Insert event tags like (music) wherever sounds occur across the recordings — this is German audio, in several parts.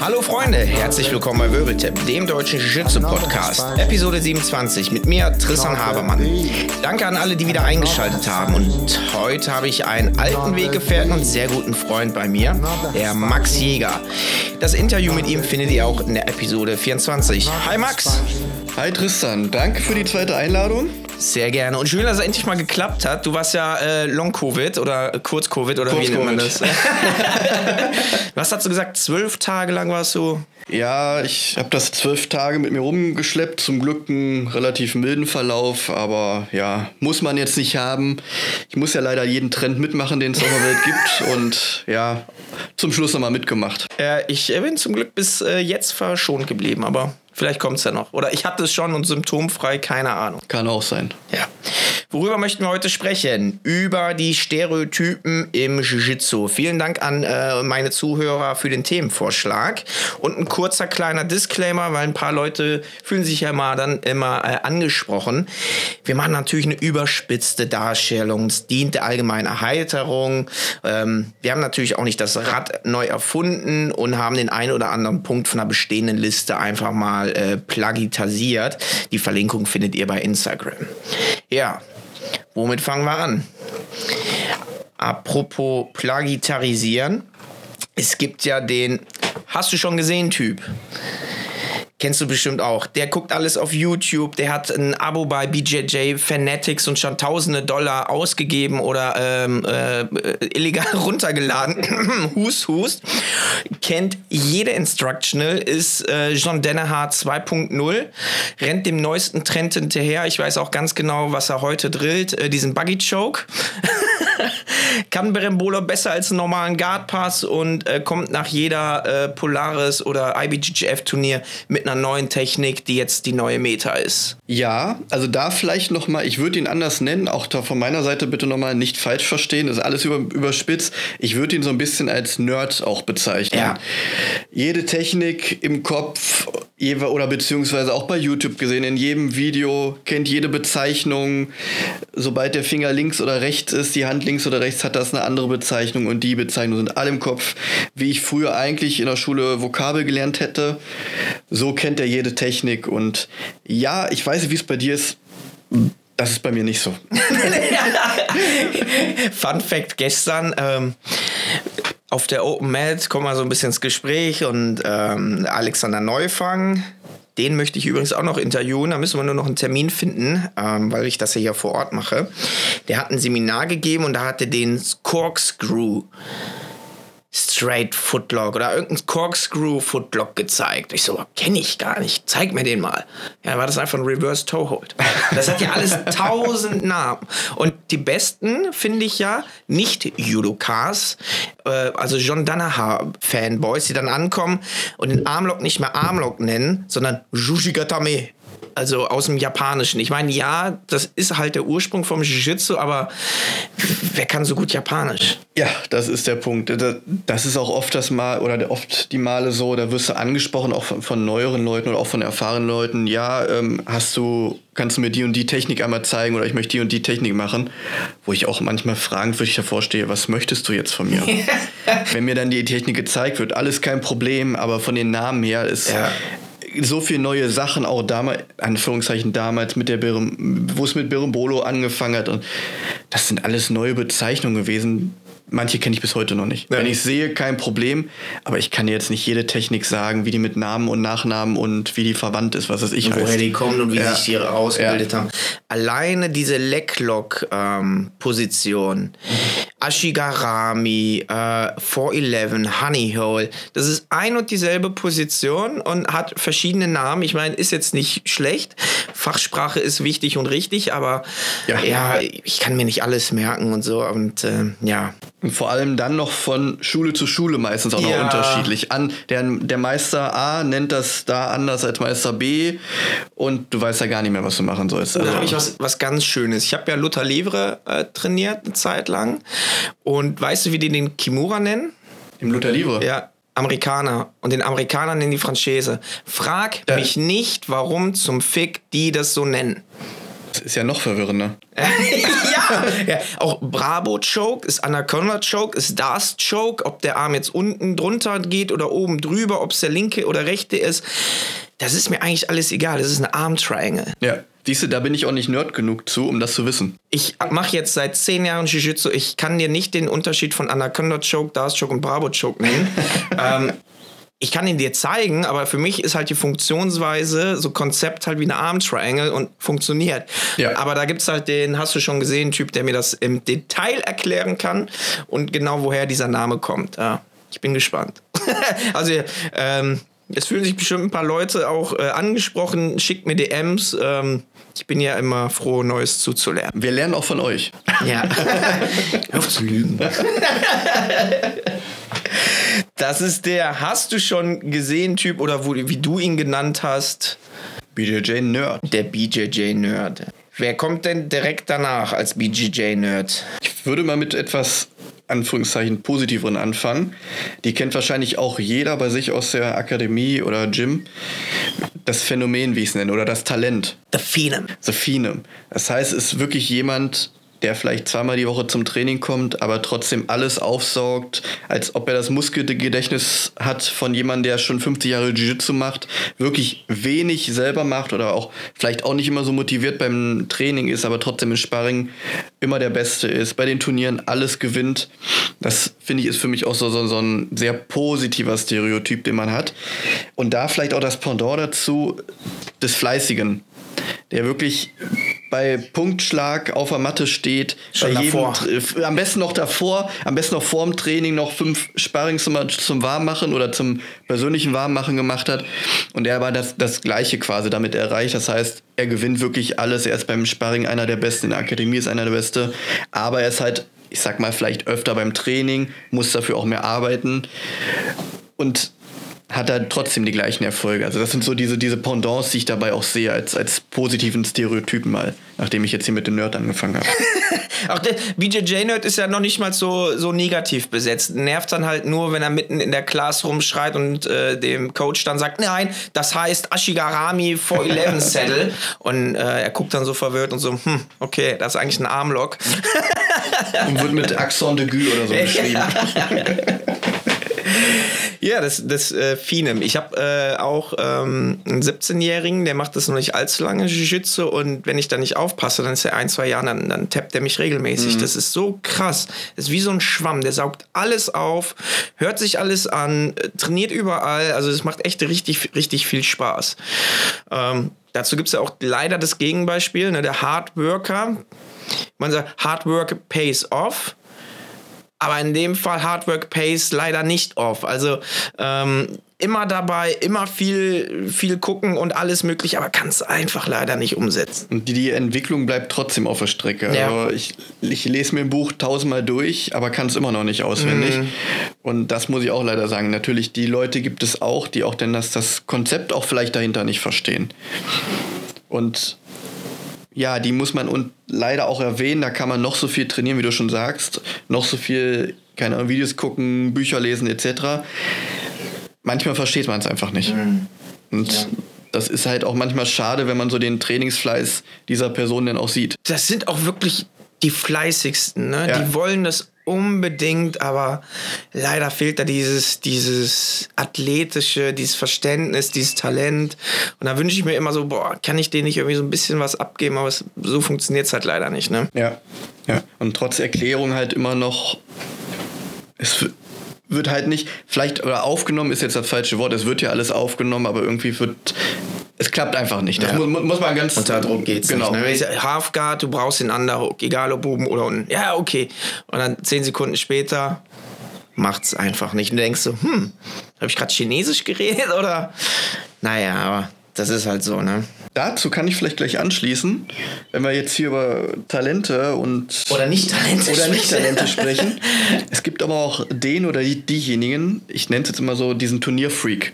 Hallo Freunde, herzlich willkommen bei Wirbeltipp, dem deutschen Jiu-Jitsu-Podcast, Episode 27 mit mir, Tristan Habermann. Danke an alle, die wieder eingeschaltet haben und heute habe ich einen alten Weggefährten und sehr guten Freund bei mir, der Max Jäger. Das Interview mit ihm findet ihr auch in der Episode 24. Hi Max! Hi Tristan, danke für die zweite Einladung. Sehr gerne. Und schön, dass es endlich mal geklappt hat. Du warst ja äh, Long-Covid oder Kurz-Covid oder wie nennt man das? (laughs) Was hast du gesagt? Zwölf Tage lang warst du? Ja, ich habe das zwölf Tage mit mir rumgeschleppt. Zum Glück einen relativ milden Verlauf, aber ja, muss man jetzt nicht haben. Ich muss ja leider jeden Trend mitmachen, den es auf der Welt gibt. (laughs) Und ja, zum Schluss nochmal mitgemacht. Äh, ich bin zum Glück bis äh, jetzt verschont geblieben, aber Vielleicht kommt es ja noch. Oder ich hatte es schon und symptomfrei, keine Ahnung. Kann auch sein. Ja. Worüber möchten wir heute sprechen? Über die Stereotypen im Jiu-Jitsu. Vielen Dank an äh, meine Zuhörer für den Themenvorschlag. Und ein kurzer kleiner Disclaimer, weil ein paar Leute fühlen sich ja mal dann immer äh, angesprochen. Wir machen natürlich eine überspitzte Darstellung. Es dient der allgemeinen Erheiterung. Ähm, wir haben natürlich auch nicht das Rad neu erfunden und haben den einen oder anderen Punkt von einer bestehenden Liste einfach mal äh, plagitasiert. Die Verlinkung findet ihr bei Instagram. Ja, Womit fangen wir an? Apropos Plagitarisieren. Es gibt ja den, hast du schon gesehen, Typ? Kennst du bestimmt auch. Der guckt alles auf YouTube. Der hat ein Abo bei BJJ Fanatics und schon tausende Dollar ausgegeben oder ähm, äh, illegal (laughs) runtergeladen. (clears throat) hust, hust. Kennt jede Instructional, ist äh, John Danaher 2.0. Rennt dem neuesten Trend hinterher. Ich weiß auch ganz genau, was er heute drillt. Äh, diesen Buggy Choke. (laughs) kann Berembolo besser als einen normalen Guard Pass und äh, kommt nach jeder äh, Polaris oder IBGF Turnier mit einer neuen Technik, die jetzt die neue Meta ist. Ja, also da vielleicht noch mal, ich würde ihn anders nennen, auch da von meiner Seite bitte noch mal nicht falsch verstehen, das ist alles über, überspitzt. Ich würde ihn so ein bisschen als Nerd auch bezeichnen. Ja. Jede Technik im Kopf oder beziehungsweise auch bei YouTube gesehen, in jedem Video kennt jede Bezeichnung, sobald der Finger links oder rechts ist, die Hand links oder rechts hat das eine andere Bezeichnung und die Bezeichnungen sind alle im Kopf, wie ich früher eigentlich in der Schule Vokabel gelernt hätte. So kennt er jede Technik und ja, ich weiß nicht, wie es bei dir ist. Das ist bei mir nicht so. (laughs) Fun Fact gestern. Ähm, auf der Open Mat kommen wir so ein bisschen ins Gespräch und ähm, Alexander Neufang, den möchte ich übrigens auch noch interviewen. Da müssen wir nur noch einen Termin finden, ähm, weil ich das ja hier vor Ort mache. Der hat ein Seminar gegeben und da hatte den Corkscrew Straight Footlock oder irgendein Corkscrew Footlock gezeigt. Ich so, kenne ich gar nicht. Zeig mir den mal. Ja, war das einfach ein Reverse Toe Hold. Das hat ja alles (laughs) tausend Namen. Und die besten finde ich ja nicht Judokas, äh, also John Danaher Fanboys, die dann ankommen und den Armlock nicht mehr Armlock nennen, sondern Jujigatame also aus dem Japanischen. Ich meine, ja, das ist halt der Ursprung vom Jiu-Jitsu, aber wer kann so gut Japanisch? Ja, das ist der Punkt. Das ist auch oft das Mal oder oft die Male so, da wirst du angesprochen, auch von, von neueren Leuten oder auch von erfahrenen Leuten, ja, ähm, hast du, kannst du mir die und die Technik einmal zeigen oder ich möchte die und die Technik machen, wo ich auch manchmal fragwürdig davor stehe, was möchtest du jetzt von mir? (laughs) Wenn mir dann die Technik gezeigt wird, alles kein Problem, aber von den Namen her ist. Ja so viele neue Sachen, auch damals, Anführungszeichen damals, mit der wo es mit Berimbolo angefangen hat. Und das sind alles neue Bezeichnungen gewesen, Manche kenne ich bis heute noch nicht. Ja. Wenn ich sehe, kein Problem, aber ich kann jetzt nicht jede Technik sagen, wie die mit Namen und Nachnamen und wie die verwandt ist, was weiß ich. Und woher heißt. die kommen und wie ja. sich die ausgebildet ja. haben. Alleine diese Lecklock-Position, ähm, Ashigarami, äh, 411, Honeyhole, das ist ein und dieselbe Position und hat verschiedene Namen. Ich meine, ist jetzt nicht schlecht. Fachsprache ist wichtig und richtig, aber ja, ja ich kann mir nicht alles merken und so. Und äh, ja. Und vor allem dann noch von Schule zu Schule meistens auch ja. noch unterschiedlich. An, der, der Meister A nennt das da anders als Meister B und du weißt ja gar nicht mehr, was du machen sollst. Also. Da habe ich was, was ganz Schönes. Ich habe ja Luther Levre äh, trainiert eine Zeit lang und weißt du, wie die den Kimura nennen? Im Luther Livre? Ja, Amerikaner und den Amerikanern in die Franchise. Frag Ja. mich nicht, warum zum Fick die das so nennen. Ist ja noch verwirrender. (laughs) ja, ja, auch Bravo Choke ist Anaconda Choke, ist Das Choke, ob der Arm jetzt unten drunter geht oder oben drüber, ob es der linke oder rechte ist. Das ist mir eigentlich alles egal. Das ist ein Arm Triangle. Ja. Siehst du, da bin ich auch nicht nerd genug zu, um das zu wissen. Ich mache jetzt seit zehn Jahren Jiu-Jitsu. Ich kann dir nicht den Unterschied von Anaconda Choke, Das Choke und Bravo Choke nennen. (laughs) ähm, ich kann ihn dir zeigen, aber für mich ist halt die Funktionsweise, so Konzept halt wie eine Arm Triangle und funktioniert. Ja. Aber da gibt es halt den, hast du schon gesehen, Typ, der mir das im Detail erklären kann und genau woher dieser Name kommt. Ja, ich bin gespannt. (laughs) also, ähm, es fühlen sich bestimmt ein paar Leute auch äh, angesprochen. Schickt mir DMs. Ähm, ich bin ja immer froh, Neues zuzulernen. Wir lernen auch von euch. Ja. (laughs) Hör auf zu lügen. (laughs) Das ist der, hast du schon gesehen, Typ, oder wo, wie du ihn genannt hast? BJJ Nerd. Der BJJ-Nerd. Wer kommt denn direkt danach als BJJ-Nerd? Ich würde mal mit etwas Anführungszeichen positiveren anfangen. Die kennt wahrscheinlich auch jeder bei sich aus der Akademie oder Gym. Das Phänomen, wie ich es nenne, oder das Talent. The Phenom. The Phenom. Das heißt, es ist wirklich jemand, der vielleicht zweimal die Woche zum Training kommt, aber trotzdem alles aufsaugt, als ob er das Muskelgedächtnis hat von jemandem, der schon 50 Jahre Jiu-Jitsu macht, wirklich wenig selber macht oder auch vielleicht auch nicht immer so motiviert beim Training ist, aber trotzdem im Sparring immer der Beste ist, bei den Turnieren alles gewinnt. Das finde ich ist für mich auch so, so, so ein sehr positiver Stereotyp, den man hat. Und da vielleicht auch das Pendant dazu des Fleißigen der wirklich bei Punktschlag auf der Matte steht, Schon bei davor. Tr- am besten noch davor, am besten noch vorm Training noch fünf Sparrings zum, zum Warmmachen oder zum persönlichen Warmmachen gemacht hat und er aber das, das Gleiche quasi damit erreicht. Das heißt, er gewinnt wirklich alles. Er ist beim Sparring einer der Besten, in der Akademie ist einer der Beste, aber er ist halt, ich sag mal, vielleicht öfter beim Training, muss dafür auch mehr arbeiten und hat er trotzdem die gleichen Erfolge. Also das sind so diese, diese Pendants, die ich dabei auch sehe, als, als positiven Stereotypen mal, nachdem ich jetzt hier mit dem Nerd angefangen habe. (laughs) Auch der BJJ-Nerd ist ja noch nicht mal so, so negativ besetzt. Nervt dann halt nur, wenn er mitten in der Class rumschreit und äh, dem Coach dann sagt, nein, das heißt Ashigarami 411 (laughs) Saddle. Und äh, er guckt dann so verwirrt und so, hm, okay, das ist eigentlich ein Armlock. Und wird mit Axon de Gue oder so (laughs) beschrieben. Ja, das, das äh, Finem. Ich habe äh, auch ähm, einen 17-Jährigen, der macht das noch nicht allzu lange Jiu-Jitsu und wenn ich da nicht aufpasse, dann ist er ein, zwei Jahre, dann, dann tappt er mich regelmäßig. Das ist so krass. Das ist wie so ein Schwamm, der saugt alles auf, hört sich alles an, äh, trainiert überall. Also es macht echt richtig, richtig viel Spaß. Ähm, dazu gibt es ja auch leider das Gegenbeispiel, ne, der Hardworker. Man sagt, Hard Work pays off. Aber in dem Fall Hard Work pays leider nicht off. Also ähm, immer dabei, immer viel, viel gucken und alles mögliche, aber kann es einfach leider nicht umsetzen. Und die, die Entwicklung bleibt trotzdem auf der Strecke. Ja. Also ich, ich lese mir ein Buch tausendmal durch, aber kann es immer noch nicht auswendig. Mhm. Und das muss ich auch leider sagen. Natürlich, die Leute gibt es auch, die auch denn das, das Konzept auch vielleicht dahinter nicht verstehen. Und ja, die muss man und leider auch erwähnen, da kann man noch so viel trainieren, wie du schon sagst, noch so viel, keine Ahnung, Videos gucken, Bücher lesen etc. Manchmal versteht man es einfach nicht. Und das ist halt auch manchmal schade, wenn man so den Trainingsfleiß dieser Person dann auch sieht. Das sind auch wirklich die fleißigsten, ne? Ja. Die wollen das unbedingt, aber leider fehlt da dieses, dieses athletische, dieses Verständnis, dieses Talent. Und da wünsche ich mir immer so, boah, kann ich denen nicht irgendwie so ein bisschen was abgeben, aber es, so funktioniert es halt leider nicht, ne? Ja. ja. Und trotz Erklärung halt immer noch, es wird halt nicht, vielleicht, oder aufgenommen ist jetzt das falsche Wort, es wird ja alles aufgenommen, aber irgendwie wird, es klappt einfach nicht. Das Ja. muss, muss man ganz. Unter Druck geht's genau. nicht. Ne? Halfguard, du brauchst den Underhook, egal ob oben oder unten. Ja, okay. Und dann zehn Sekunden später macht's einfach nicht. Und du denkst so, hm, habe ich gerade Chinesisch geredet oder? Naja, aber das ist halt so, ne? Dazu kann ich vielleicht gleich anschließen, wenn wir jetzt hier über Talente und Oder nicht Talente oder nicht sprechen. Talente sprechen. (laughs) Es gibt aber auch den oder die, diejenigen, ich nenne es jetzt immer so, diesen Turnierfreak.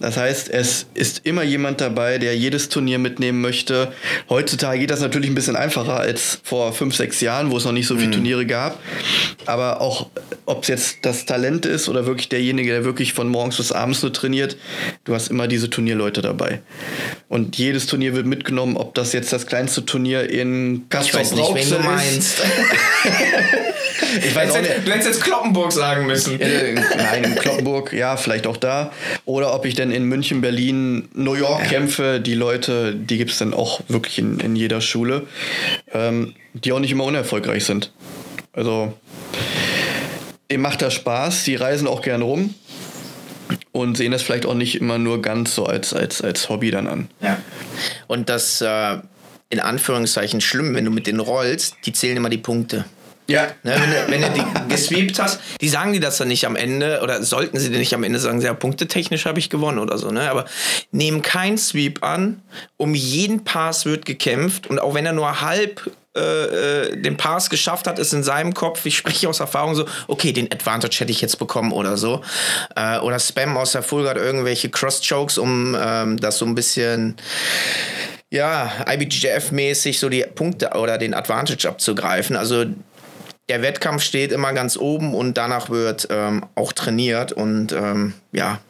Das heißt, es ist immer jemand dabei, der jedes Turnier mitnehmen möchte. Heutzutage geht das natürlich ein bisschen einfacher als vor fünf, sechs Jahren, wo es noch nicht so viele mhm. Turniere gab. Aber auch, ob es jetzt das Talent ist oder wirklich derjenige, der wirklich von morgens bis abends nur trainiert, du hast immer diese Turnierleute dabei. Und jedes Turnier wird mitgenommen, ob das jetzt das kleinste Turnier in Kastrop Ich weiß (laughs) ich weiß auch nicht. Du hättest jetzt Kloppenburg sagen müssen. Nein, in Kloppenburg, ja, vielleicht auch da. Oder ob ich denn in München, Berlin, New York ja. kämpfe. Die Leute, die gibt es dann auch wirklich in, in jeder Schule, ähm, die auch nicht immer unerfolgreich sind. Also, dem macht das Spaß. Die reisen auch gern rum und sehen das vielleicht auch nicht immer nur ganz so als, als, als Hobby dann an. Ja. Und das äh, in Anführungszeichen schlimm, wenn du mit denen rollst, die zählen immer die Punkte. Ja. Ne, wenn, wenn du die gesweept hast, die sagen die das dann nicht am Ende oder sollten sie dir nicht am Ende sagen, ja, punktetechnisch habe ich gewonnen oder so, ne? Aber nehmen kein Sweep an, um jeden Pass wird gekämpft und auch wenn er nur halb äh, äh, den Pass geschafft hat, ist in seinem Kopf, ich spreche aus Erfahrung so, okay, den Advantage hätte ich jetzt bekommen oder so. Äh, oder Spam aus der Full irgendwelche Cross-Chokes, um ähm, das so ein bisschen ja, IBGF-mäßig so die Punkte oder den Advantage abzugreifen. Also der Wettkampf steht immer ganz oben und danach wird ähm, auch trainiert und ähm, ja,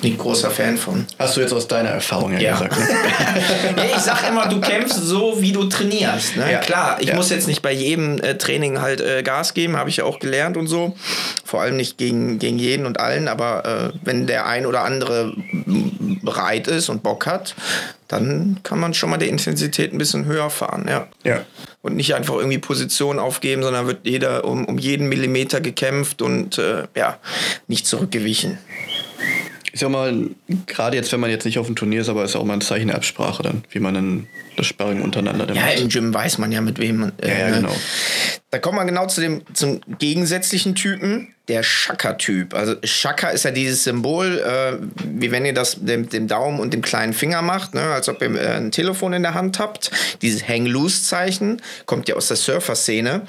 bin großer Fan von. Hast du jetzt aus deiner Erfahrung ja, gesagt? Ne? (laughs) ja, ich sag immer, du kämpfst so, wie du trainierst. Ne? Ja. Klar, ich ja. muss jetzt nicht bei jedem äh, Training halt äh, Gas geben, habe ich ja auch gelernt und so. Vor allem nicht gegen, gegen jeden und allen, aber äh, wenn der ein oder andere bereit ist und Bock hat, dann kann man schon mal die Intensität ein bisschen höher fahren, ja. Ja. Und nicht einfach irgendwie Position aufgeben, sondern wird jeder um, um jeden Millimeter gekämpft und äh, ja, nicht zurückgewichen ist ja mal, gerade jetzt, wenn man jetzt nicht auf dem Turnier ist, aber ist auch mal ein Zeichen der Absprache dann, wie man dann das Sparring untereinander dann Ja, macht. im Gym weiß man ja, mit wem man. Äh, ja, ja, genau. Da kommt man genau zu dem zum gegensätzlichen Typen, der Shaka-Typ. Also Shaka ist ja dieses Symbol, äh, wie wenn ihr das mit dem Daumen und dem kleinen Finger macht, ne? als ob ihr äh, ein Telefon in der Hand habt. Dieses Hang-Loose-Zeichen kommt ja aus der Surfer-Szene.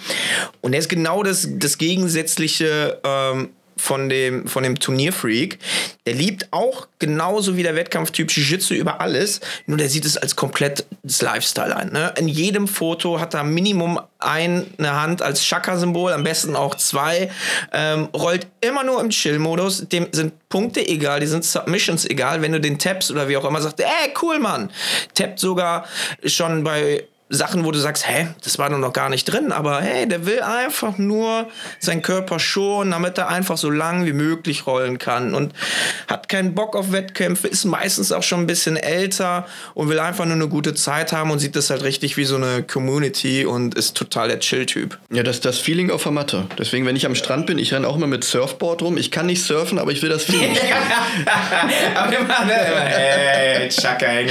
Und er ist genau das, das gegensätzliche ähm, von dem, von dem Turnierfreak. Der liebt auch genauso wie der Wettkampftyp Jiu-Jitsu über alles, nur der sieht es als komplettes Lifestyle an. Ne? In jedem Foto hat er Minimum eine Hand als Shaka-Symbol, am besten auch zwei. Ähm, rollt immer nur im Chill-Modus. Dem sind Punkte egal, die sind Submissions egal. Wenn du den tappst oder wie auch immer, sagt, ey, cool, Mann. Tappt sogar schon bei Sachen, wo du sagst, hä, das war doch noch gar nicht drin, aber hey, der will einfach nur seinen Körper schonen, damit er einfach so lang wie möglich rollen kann und hat keinen Bock auf Wettkämpfe, ist meistens auch schon ein bisschen älter und will einfach nur eine gute Zeit haben und sieht das halt richtig wie so eine Community und ist total der Chill-Typ. Ja, das ist das Feeling auf der Matte. Deswegen, wenn ich am Strand bin, ich renne auch immer mit Surfboard rum. Ich kann nicht surfen, aber ich will das Feeling. (laughs) aber immer, ne, immer, hey, Chaka, (laughs) ja.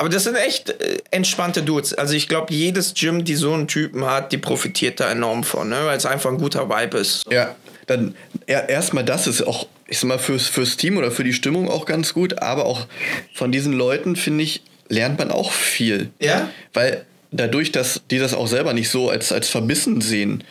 Aber das sind echt äh, entspannte Dudes. Also ich glaube, jedes Gym, die so einen Typen hat, die profitiert da enorm von, ne? weil es einfach ein guter Vibe ist. Ja, dann erstmal das ist auch, ich sag mal, fürs, fürs Team oder für die Stimmung auch ganz gut, aber auch von diesen Leuten, finde ich, lernt man auch viel. Ja? Weil dadurch, dass die das auch selber nicht so als, als verbissen sehen,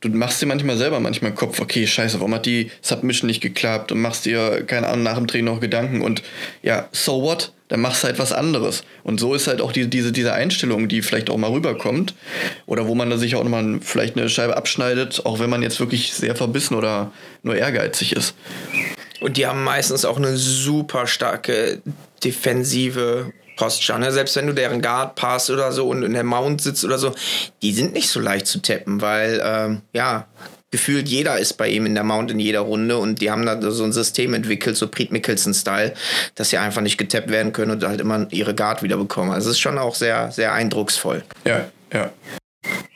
du machst dir manchmal selber manchmal Kopf, okay, scheiße, warum hat die Submission nicht geklappt und machst dir, keine Ahnung, nach dem Training noch Gedanken und ja, so what? Dann machst du halt was anderes. Und so ist halt auch die, diese, diese Einstellung, die vielleicht auch mal rüberkommt. Oder wo man da sich auch nochmal vielleicht eine Scheibe abschneidet, auch wenn man jetzt wirklich sehr verbissen oder nur ehrgeizig ist. Und die haben meistens auch eine super starke defensive Posture. Ne? Selbst wenn du deren Guard passt oder so und in der Mount sitzt oder so, die sind nicht so leicht zu tappen, weil, ähm, ja, gefühlt jeder ist bei ihm in der Mount in jeder Runde und die haben da so ein System entwickelt, so Preet Mickelson-Style, dass sie einfach nicht getappt werden können und halt immer ihre Guard wieder bekommen. Also es ist schon auch sehr, sehr eindrucksvoll. Ja, ja.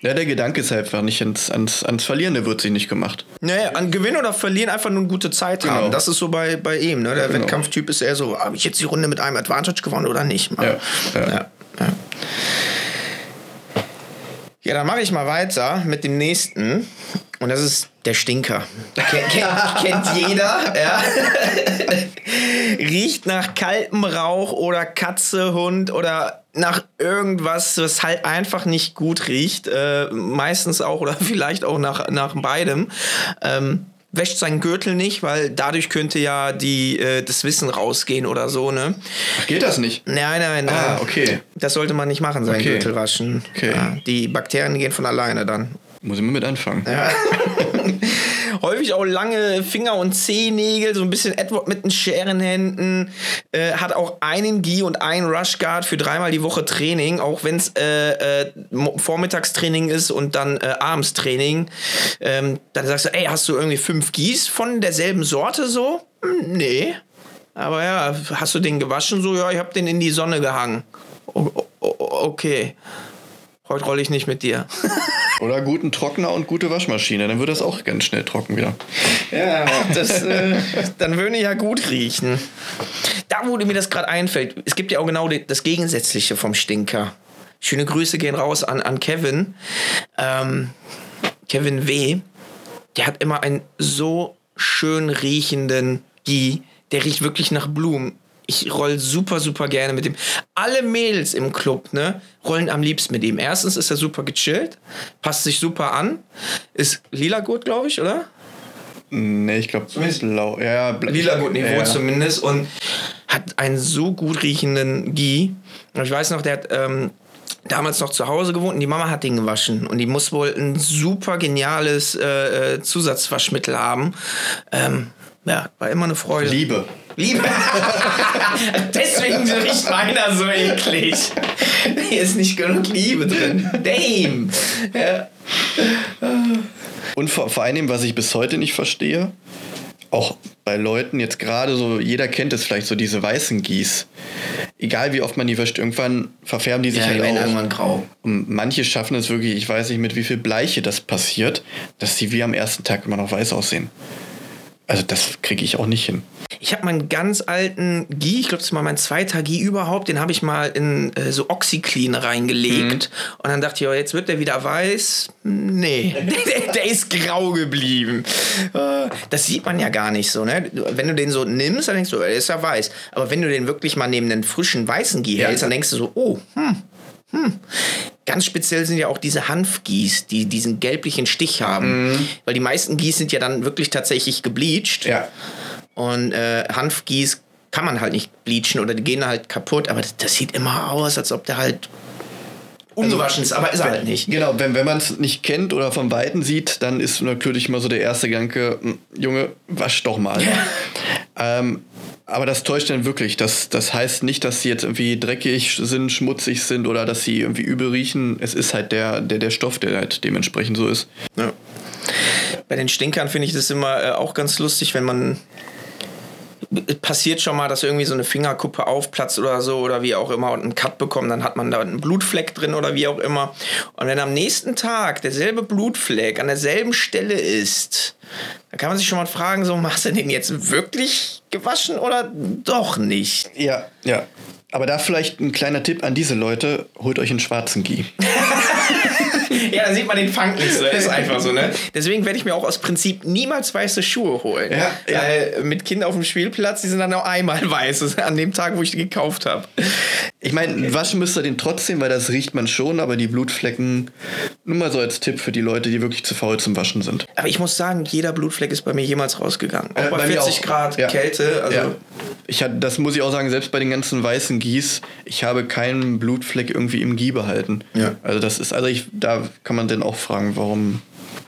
Ja, der Gedanke ist einfach nicht ans, ans, ans Verlieren, der wird sich nicht gemacht. Naja, an Gewinnen oder Verlieren einfach nur eine gute Zeit genau. haben. Das ist so bei, bei ihm. Ne? Der genau. Wettkampftyp ist eher so, habe ich jetzt die Runde mit einem Advantage gewonnen oder nicht? Ja, ja. ja, ja. ja dann mache ich mal weiter mit dem nächsten. Und das ist der Stinker. Ken, kennt, (laughs) kennt jeder. Ja. (laughs) Riecht nach kaltem Rauch oder Katze, Hund oder nach irgendwas, was halt einfach nicht gut riecht. Äh, meistens auch oder (laughs) vielleicht auch nach, nach beidem. Ähm, wäscht seinen Gürtel nicht, weil dadurch könnte ja die, äh, das Wissen rausgehen oder so, ne? Ach, geht das nicht? Nein, nein, Ah, äh, okay. Das sollte man nicht machen, seinen Okay. Gürtel waschen. Okay. Ja, die Bakterien gehen von alleine dann. Muss ich mal mit anfangen. (laughs) (laughs) Häufig auch lange Finger- und Zehennägel, so ein bisschen Edward mit den Scherenhänden. Äh, hat auch einen Gi und einen Rushguard für dreimal die Woche Training, auch wenn es äh, äh, Vormittagstraining ist und dann äh, Abendstraining. Ähm, dann sagst du, ey, hast du irgendwie fünf Gis von derselben Sorte so? Hm, nee. Aber ja, hast du den gewaschen? So, ja, ich hab den in die Sonne gehangen. O- okay. Heute rolle ich nicht mit dir. (laughs) Oder guten Trockner und gute Waschmaschine, dann wird das auch ganz schnell trocken wieder. Ja, das, äh, dann würde ja gut riechen. Da, wo mir das gerade einfällt, es gibt ja auch genau das Gegensätzliche vom Stinker. Schöne Grüße gehen raus an, an Kevin. Ähm, Kevin W. Der hat immer einen so schön riechenden Gie. Der riecht wirklich nach Blumen. Ich roll super, super gerne mit ihm. Alle Mädels im Club, ne, rollen am liebsten mit ihm. Erstens ist er super gechillt, passt sich super an, ist lila gut, glaube ich, oder? Nee, ich glaube, blau. Ja, ja, lila gut Niveau ja. zumindest und hat einen so gut riechenden Gie. Und ich weiß noch, der hat ähm, damals noch zu Hause gewohnt und die Mama hat den gewaschen und die muss wohl ein super geniales äh, äh, Zusatzwaschmittel haben. Ähm, ja, war immer eine Freude. Liebe. Liebe. (laughs) Deswegen riecht meiner so eklig. Hier ist nicht genug Liebe drin. Damn. Ja. Und vor, vor allem, was ich bis heute nicht verstehe, auch bei Leuten jetzt gerade so, jeder kennt es vielleicht so, diese weißen Gieß. Egal wie oft man die wäscht, irgendwann verfärben die sich Ja, die halt werden auch. irgendwann grau. Und manche schaffen es wirklich, ich weiß nicht, mit wie viel Bleiche das passiert, dass sie wie am ersten Tag immer noch weiß aussehen. Also das kriege ich auch nicht hin. Ich habe meinen ganz alten Gi, ich glaube, das ist mal mein zweiter Gi überhaupt, den habe ich mal in äh, so Oxyclean reingelegt. Und dann dachte ich, oh, jetzt wird der wieder weiß. Nee, (laughs) der, der ist grau geblieben. Äh, Das sieht man ja gar nicht so. Ne? Wenn du den so nimmst, dann denkst du, der ist ja weiß. Aber wenn du den wirklich mal neben den frischen weißen Gi Ja. hältst, dann denkst du so, oh, hm, hm. Ganz speziell sind ja auch diese Hanfgieß, die diesen gelblichen Stich haben. Weil die meisten Gieß sind ja dann wirklich tatsächlich gebleached. Ja. Und äh, Hanfgieß kann man halt nicht bleachen oder die gehen halt kaputt, aber das, das sieht immer aus, als ob der halt ungewaschen ist, aber ist er halt nicht. Genau, wenn, wenn man es nicht kennt oder von Weitem sieht, dann ist natürlich mal so der erste Gedanke, "Hm, Junge, wasch doch mal. ähm, aber das täuscht dann wirklich. Das, das heißt nicht, dass sie jetzt irgendwie dreckig sind, schmutzig sind oder dass sie irgendwie übel riechen. Es ist halt der, der, der Stoff, der halt dementsprechend so ist. Ja. Bei den Stinkern finde ich das immer äh, auch ganz lustig, wenn man passiert schon mal, dass irgendwie so eine Fingerkuppe aufplatzt oder so oder wie auch immer und einen Cut bekommt, dann hat man da einen Blutfleck drin oder wie auch immer. Und wenn am nächsten Tag derselbe Blutfleck an derselben Stelle ist, dann kann man sich schon mal fragen, so, machst du den jetzt wirklich gewaschen oder doch nicht? Ja, ja. Aber da vielleicht ein kleiner Tipp an diese Leute, holt euch einen schwarzen Gie. (laughs) Ja, da sieht man den Funk nicht so. Ist einfach so, ne? Deswegen werde ich mir auch aus Prinzip niemals weiße Schuhe holen. Ja, ja. Weil mit Kindern auf dem Spielplatz, die sind dann auch einmal (laughs) weiß. An dem Tag, wo ich die gekauft habe. Ich meine, waschen müsst ihr den trotzdem, weil das riecht man schon, aber die Blutflecken, nur mal so als Tipp für die Leute, die wirklich zu faul zum Waschen sind. Aber ich muss sagen, jeder Blutfleck ist bei mir jemals rausgegangen. Auch Äh, bei, bei mir 40 auch. Grad Ja. Kälte. Also, ja. Ich hatte, das muss ich auch sagen, selbst bei den ganzen weißen Gieß, ich habe keinen Blutfleck irgendwie im Gie behalten. Ja. Also das ist, also ich, da kann man dann auch fragen, warum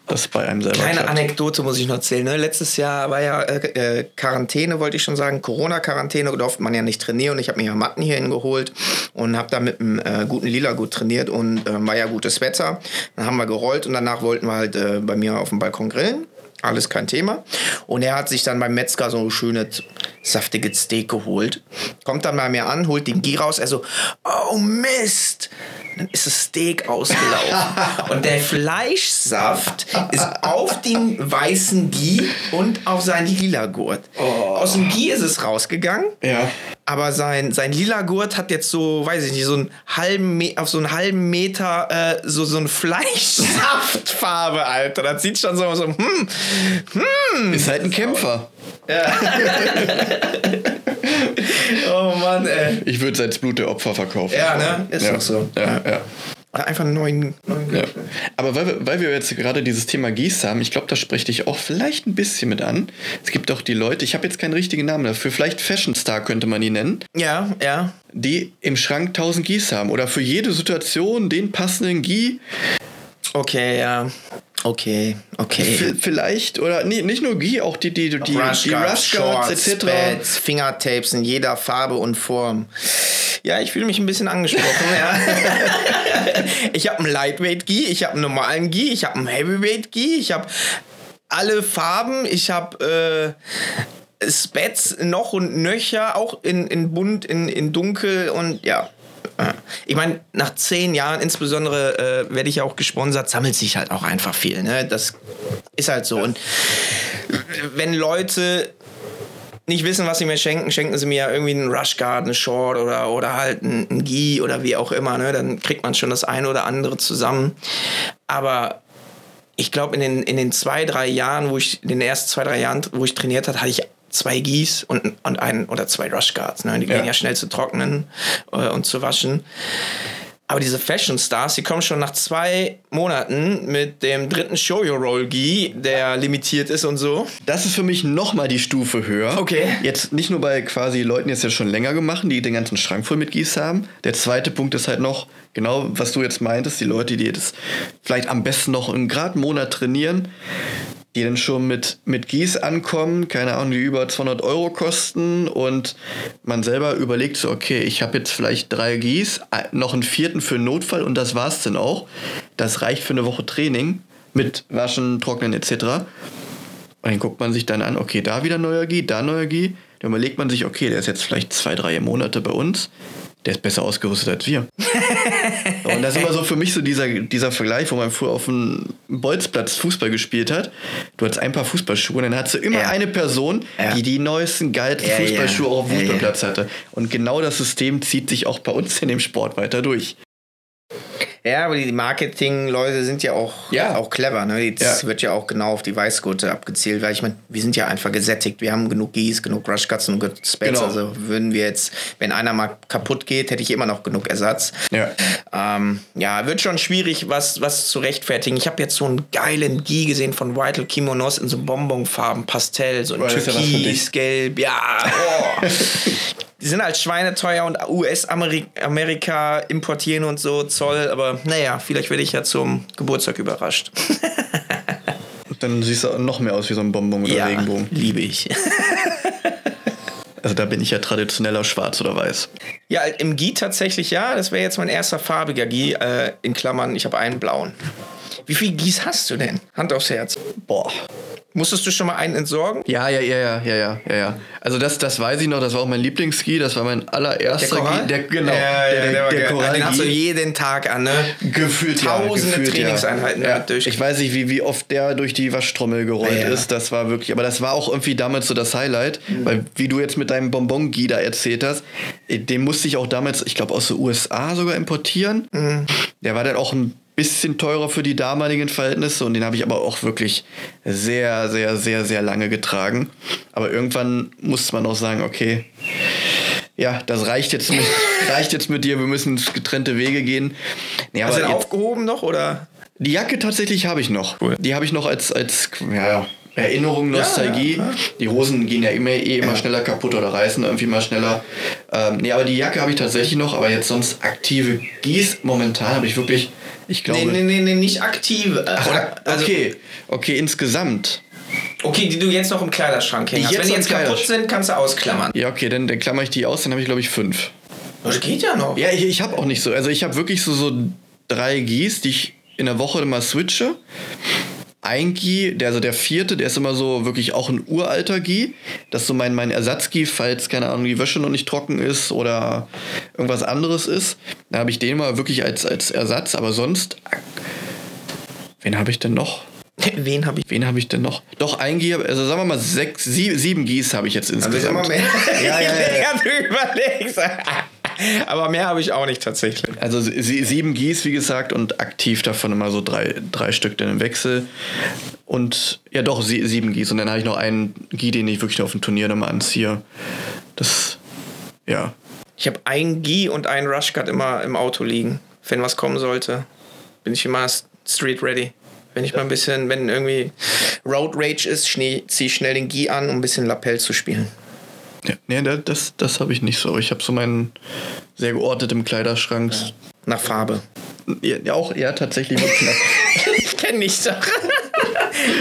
das bei einem selber Kleine klappt. Anekdote muss ich noch erzählen. Ne? Letztes Jahr war ja äh, äh, Quarantäne, wollte ich schon sagen. Corona-Quarantäne, durfte man ja nicht trainieren. Und ich habe mir ja Matten hier hingeholt und habe da mit einem äh, guten Lila gut trainiert. Und äh, war ja gutes Wetter. Dann haben wir gerollt und danach wollten wir halt äh, bei mir auf dem Balkon grillen. Alles kein Thema. Und er hat sich dann beim Metzger so ein schönes, saftiges Steak geholt. Kommt dann bei mir an, holt den Gie raus. Er so, oh Mist. Dann ist das Steak ausgelaufen. (laughs) und der Fleischsaft ist auf den weißen Gie und auf seinen lila Gurt. Aus dem Gie ist es rausgegangen. Ja. Aber sein, sein lila Gurt hat jetzt so, weiß ich nicht, so einen halben Me auf so einen halben Meter äh, so, so eine Fleischsaftfarbe, Alter. Das sieht schon so, so hm, Ist halt ein Kämpfer. (laughs) oh Mann, ey. Ich würde Blut der Opfer verkaufen. Ja, ne? Ist ja. doch so. Ja, ja. Oder einfach einen neuen. neuen Ja. Aber weil wir, weil wir jetzt gerade dieses Thema Gieß haben, ich glaube, das spricht dich auch vielleicht ein bisschen mit an. Es gibt auch die Leute, ich habe jetzt keinen richtigen Namen dafür, vielleicht Fashion Star könnte man die nennen, ja, ja. die im Schrank 1000 Gieß haben oder für jede Situation den passenden Gie. Okay, ja. Okay, okay. V- Vielleicht, oder nee, nicht nur Gie, auch die, die, die, die, Rushguards Shorts, etc. Pads, Fingertapes in jeder Farbe und Form. Ja, ich fühle mich ein bisschen angesprochen. ja. (laughs) Ich habe einen Lightweight Gi, ich habe einen normalen Gi, ich habe einen Heavyweight Gi, ich habe alle Farben, ich habe äh, Spats noch und nöcher, auch in, in bunt, in, in dunkel und ja. Ja. Ich meine, nach zehn Jahren insbesondere äh, werde ich ja auch gesponsert, sammelt sich halt auch einfach viel. Ne? Das ist halt so. Und wenn Leute nicht wissen, was sie mir schenken, schenken sie mir ja irgendwie einen Rush Guard, einen Short oder, oder halt einen, einen Gi oder wie auch immer. Ne? Dann kriegt man schon das eine oder andere zusammen. Aber ich glaube, in den, in den zwei, drei Jahren, wo ich, in den ersten zwei, drei Jahren, wo ich trainiert habe, hatte ich zwei Gis und, und einen oder zwei Rush Guards. Ne? Die Ja. gehen ja schnell zu trocknen äh, und zu waschen. Aber diese Fashion Stars, die kommen schon nach zwei Monaten mit dem dritten Show Your Roll Gi, der limitiert ist und so. Das ist für mich nochmal die Stufe höher. Okay. Jetzt nicht nur bei quasi Leuten, die es ja schon länger gemacht, die den ganzen Schrank voll mit Gieß haben. Der zweite Punkt ist halt noch, genau was du jetzt meintest, die Leute, die das vielleicht am besten noch einen Monat trainieren, die dann schon mit, mit Gieß ankommen, keine Ahnung, die über 200 Euro kosten und man selber überlegt so, okay, ich habe jetzt vielleicht drei Gieß, äh, noch einen vierten für Notfall und das war's dann auch. Das reicht für eine Woche Training mit Waschen, Trocknen etc. Und dann guckt man sich dann an, okay, da wieder neuer Gi, da neuer Gi. Dann überlegt man sich, okay, der ist jetzt vielleicht zwei, drei Monate bei uns. Der ist besser ausgerüstet als wir. (laughs) (laughs) und das ist immer so für mich so dieser, dieser Vergleich, wo man früher auf dem Bolzplatz Fußball gespielt hat. Du hattest ein paar Fußballschuhe und dann hattest du immer Ja. eine Person, Ja. die die neuesten, geilsten Ja. Fußballschuhe auf dem. Fußballplatz hatte. Und genau das System zieht sich auch bei uns in dem Sport weiter durch. Ja, aber die Marketing-Leute sind ja auch, Ja. auch clever. Ne? Das Ja. wird ja auch genau auf die Weißgurte abgezielt, weil ich meine, wir sind ja einfach gesättigt. Wir haben genug Gis, genug Rushcuts und genug Spats. Genau. Also würden wir jetzt, wenn einer mal kaputt geht, hätte ich immer noch genug Ersatz. Ja. Ähm, ja, wird schon schwierig, was, was zu rechtfertigen. Ich habe jetzt so einen geilen Gi gesehen von Vital Kimonos in so Bonbonfarben, Pastell, so in Oh, das ist ja was für dich. Türkis, Gelb, ja. Oh. (laughs) Die sind halt schweineteuer und US-Amerika importieren und so, Zoll, aber naja, vielleicht werde ich ja zum Geburtstag überrascht. (laughs) Dann siehst du noch mehr aus wie so ein Bonbon oder ja, Regenbogen. liebe ich. (laughs) Also da bin ich ja traditioneller schwarz oder weiß. Ja, im Gi tatsächlich ja. Das wäre jetzt mein erster farbiger Gi. Äh, in Klammern, ich habe einen blauen. Wie viele Gis hast du denn? Hand aufs Herz. Boah. Musstest du schon mal einen entsorgen? Ja, ja, ja, ja, ja, ja, ja, ja. Also das, das weiß ich noch, das war auch mein Lieblingsski, das war mein allererster Gi. Der, genau, ja, ja, der, der geil. Korall Den hast du jeden Tag an, ne? Gefühlt Tausende ja, gefühlt, Trainingseinheiten ja. durch. Ich weiß nicht, wie, wie oft der durch die Waschtrommel gerollt ist. Das war wirklich, aber das war auch irgendwie damals so das Highlight, weil wie du jetzt mit deinem Bonbon-Gi da erzählt hast, den musste ich auch damals, ich glaube aus den USA sogar importieren. Mhm. Der war dann auch ein bisschen teurer für die damaligen Verhältnisse und den habe ich aber auch wirklich sehr, sehr, sehr, sehr lange getragen. Aber irgendwann musste man auch sagen, okay, ja, das reicht jetzt mit, (laughs) reicht jetzt mit dir, wir müssen getrennte Wege gehen. Nee, Hast du den aufgehoben noch oder? die Jacke tatsächlich habe ich noch. Cool. Die habe ich noch als, als ja, Erinnerung, Nostalgie. Ja, ja. Die Hosen gehen ja immer, eh immer schneller kaputt oder reißen irgendwie mal schneller. Ähm, nee, aber die Jacke habe ich tatsächlich noch, aber jetzt sonst aktive Gieß momentan habe ich wirklich, ich glaube. Nee, nee, nee, nee, nicht aktiv. Äh, Ach, also, okay, okay, insgesamt. okay, die du jetzt noch im Kleiderschrank jetzt Wenn die jetzt kaputt sind, kannst du ausklammern. Ja, okay, dann, dann klammer ich die aus, dann habe ich glaube ich fünf. Das geht ja noch. Ja, ich, ich habe auch nicht so. Also ich habe wirklich so, so drei Gis, die ich in der Woche immer switche. Ein Gi, der, also der vierte, der ist immer so wirklich auch ein uralter Gi. Das ist so mein, mein Ersatzgi, falls, keine Ahnung, die Wäsche noch nicht trocken ist oder irgendwas anderes ist. Dann habe ich den mal wirklich als, als Ersatz. Aber sonst, wen habe ich denn noch? (laughs) Wen habe ich? Wen habe ich denn noch? Doch, ein Gi, also sagen wir mal sechs, sie, sieben Gis habe ich jetzt Also insgesamt. immer mehr. (laughs) Ja, ja, ja. (laughs) ja, du überlegst. (laughs) Aber mehr habe ich auch nicht tatsächlich. Also sie, sieben Gis, wie gesagt, und aktiv davon immer so drei, drei Stück dann im Wechsel. Und ja doch, sie, sieben Gis. Und dann habe ich noch einen Gi, den ich wirklich auf dem Turnier nochmal anziehe. Das, ja. Ich habe einen Gi und einen Rushcut immer im Auto liegen. wenn was kommen sollte, bin ich immer street ready. Wenn ich mal ein bisschen, wenn irgendwie Road Rage ist, ziehe ich schnell den Gi an, um ein bisschen Lapel zu spielen. Nee, das, das habe ich nicht so. Ich habe so meinen sehr geordnet im Kleiderschrank. Ja. Nach Farbe. Ja, auch eher tatsächlich (laughs) ich kenne nicht so. (laughs)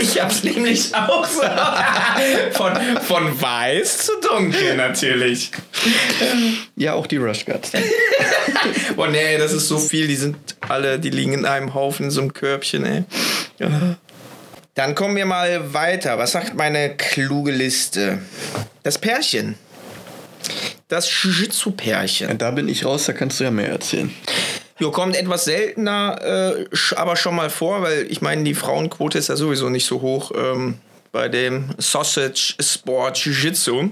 Ich hab's nämlich auch so. (laughs) Von, von weiß zu dunkel natürlich. Ja, auch die Rush Guards. Boah, nee, das ist so viel. Die sind alle, die liegen in einem Haufen in so einem Körbchen, ey. Dann kommen wir mal weiter. Was sagt meine kluge Liste? Das Pärchen. Das Jiu-Jitsu-Pärchen. Da bin ich raus, da kannst du ja mehr erzählen. Jo, kommt etwas seltener, äh, aber schon mal vor, weil ich meine, die Frauenquote ist ja sowieso nicht so hoch ähm, bei dem Sausage Sport Jiu-Jitsu.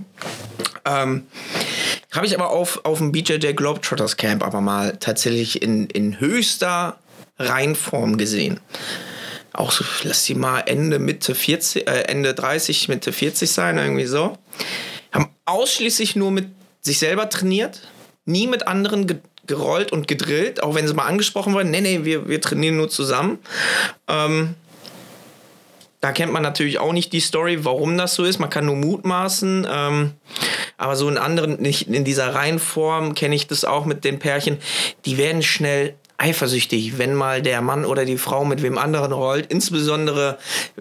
Ähm, Habe ich aber auf, auf dem BJJ Globetrotters Camp aber mal tatsächlich in, in höchster Reinform gesehen. Auch so, lass sie mal Ende, Mitte 40, äh, Ende 30, Mitte 40 sein, irgendwie so. Haben ausschließlich nur mit sich selber trainiert, nie mit anderen gerollt und gedrillt, auch wenn sie mal angesprochen wurden. Nee, nee, wir, wir trainieren nur zusammen. Ähm, da kennt man natürlich auch nicht die Story, warum das so ist. Man kann nur mutmaßen. Ähm, aber so in anderen, nicht in dieser Reihenform kenne ich das auch mit den Pärchen. Die werden schnell eifersüchtig, wenn mal der Mann oder die Frau mit wem anderen rollt. Insbesondere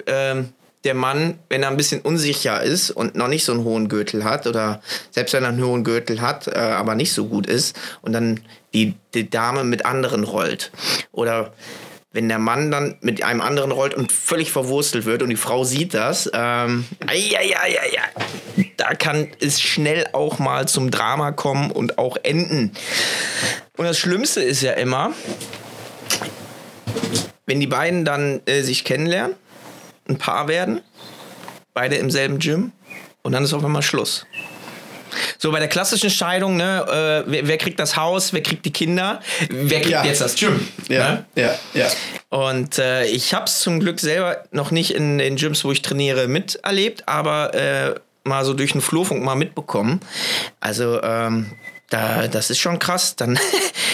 ähm, der Mann, wenn er ein bisschen unsicher ist und noch nicht so einen hohen Gürtel hat oder selbst wenn er einen hohen Gürtel hat, äh, aber nicht so gut ist und dann die, die Dame mit anderen rollt. Oder wenn der Mann dann mit einem anderen rollt und völlig verwurstelt wird und die Frau sieht das, ähm, da kann es schnell auch mal zum Drama kommen und auch enden. Und das Schlimmste ist ja immer, wenn die beiden dann äh, sich kennenlernen ein Paar werden, beide im selben Gym und dann ist auf einmal Schluss. So bei der klassischen Scheidung, ne, äh, wer, wer, kriegt das Haus, wer kriegt die Kinder, wer kriegt ja. jetzt das Gym? Ja, ne? ja, ja. Und äh, ich habe es zum Glück selber noch nicht in den Gyms, wo ich trainiere, miterlebt, aber äh, mal so durch den Flurfunk mal mitbekommen. Also ähm, da, das ist schon krass. Dann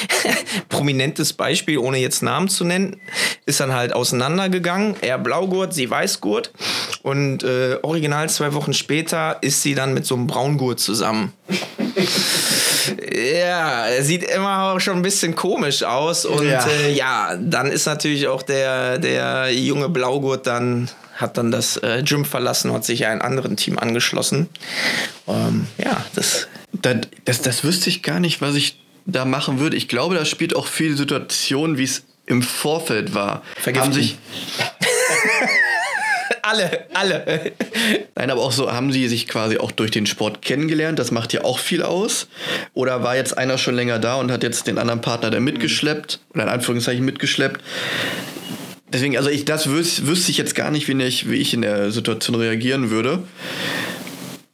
(laughs) prominentes Beispiel, ohne jetzt Namen zu nennen, ist dann halt auseinandergegangen. Er Blaugurt, sie Weißgurt. Und äh, original zwei Wochen später ist sie dann mit so einem Braungurt zusammen. (laughs) ja, sieht immer auch schon ein bisschen komisch aus. Und ja, äh, ja dann ist natürlich auch der, der junge Blaugurt dann hat dann das äh, Gym verlassen, hat sich einem anderen Team angeschlossen. Ähm, ja, das das, das, das wüsste ich gar nicht, was ich da machen würde. Ich glaube, da spielt auch viel Situation, wie es im Vorfeld war. Vergiften. Haben sich (laughs) alle, alle. Nein, aber auch so, haben sie sich quasi auch durch den Sport kennengelernt? Das macht ja auch viel aus. Oder war jetzt einer schon länger da und hat jetzt den anderen Partner da mitgeschleppt? Oder in Anführungszeichen mitgeschleppt? Deswegen, also ich, das wüs wüsste ich jetzt gar nicht, wie ich, wie ich in der Situation reagieren würde.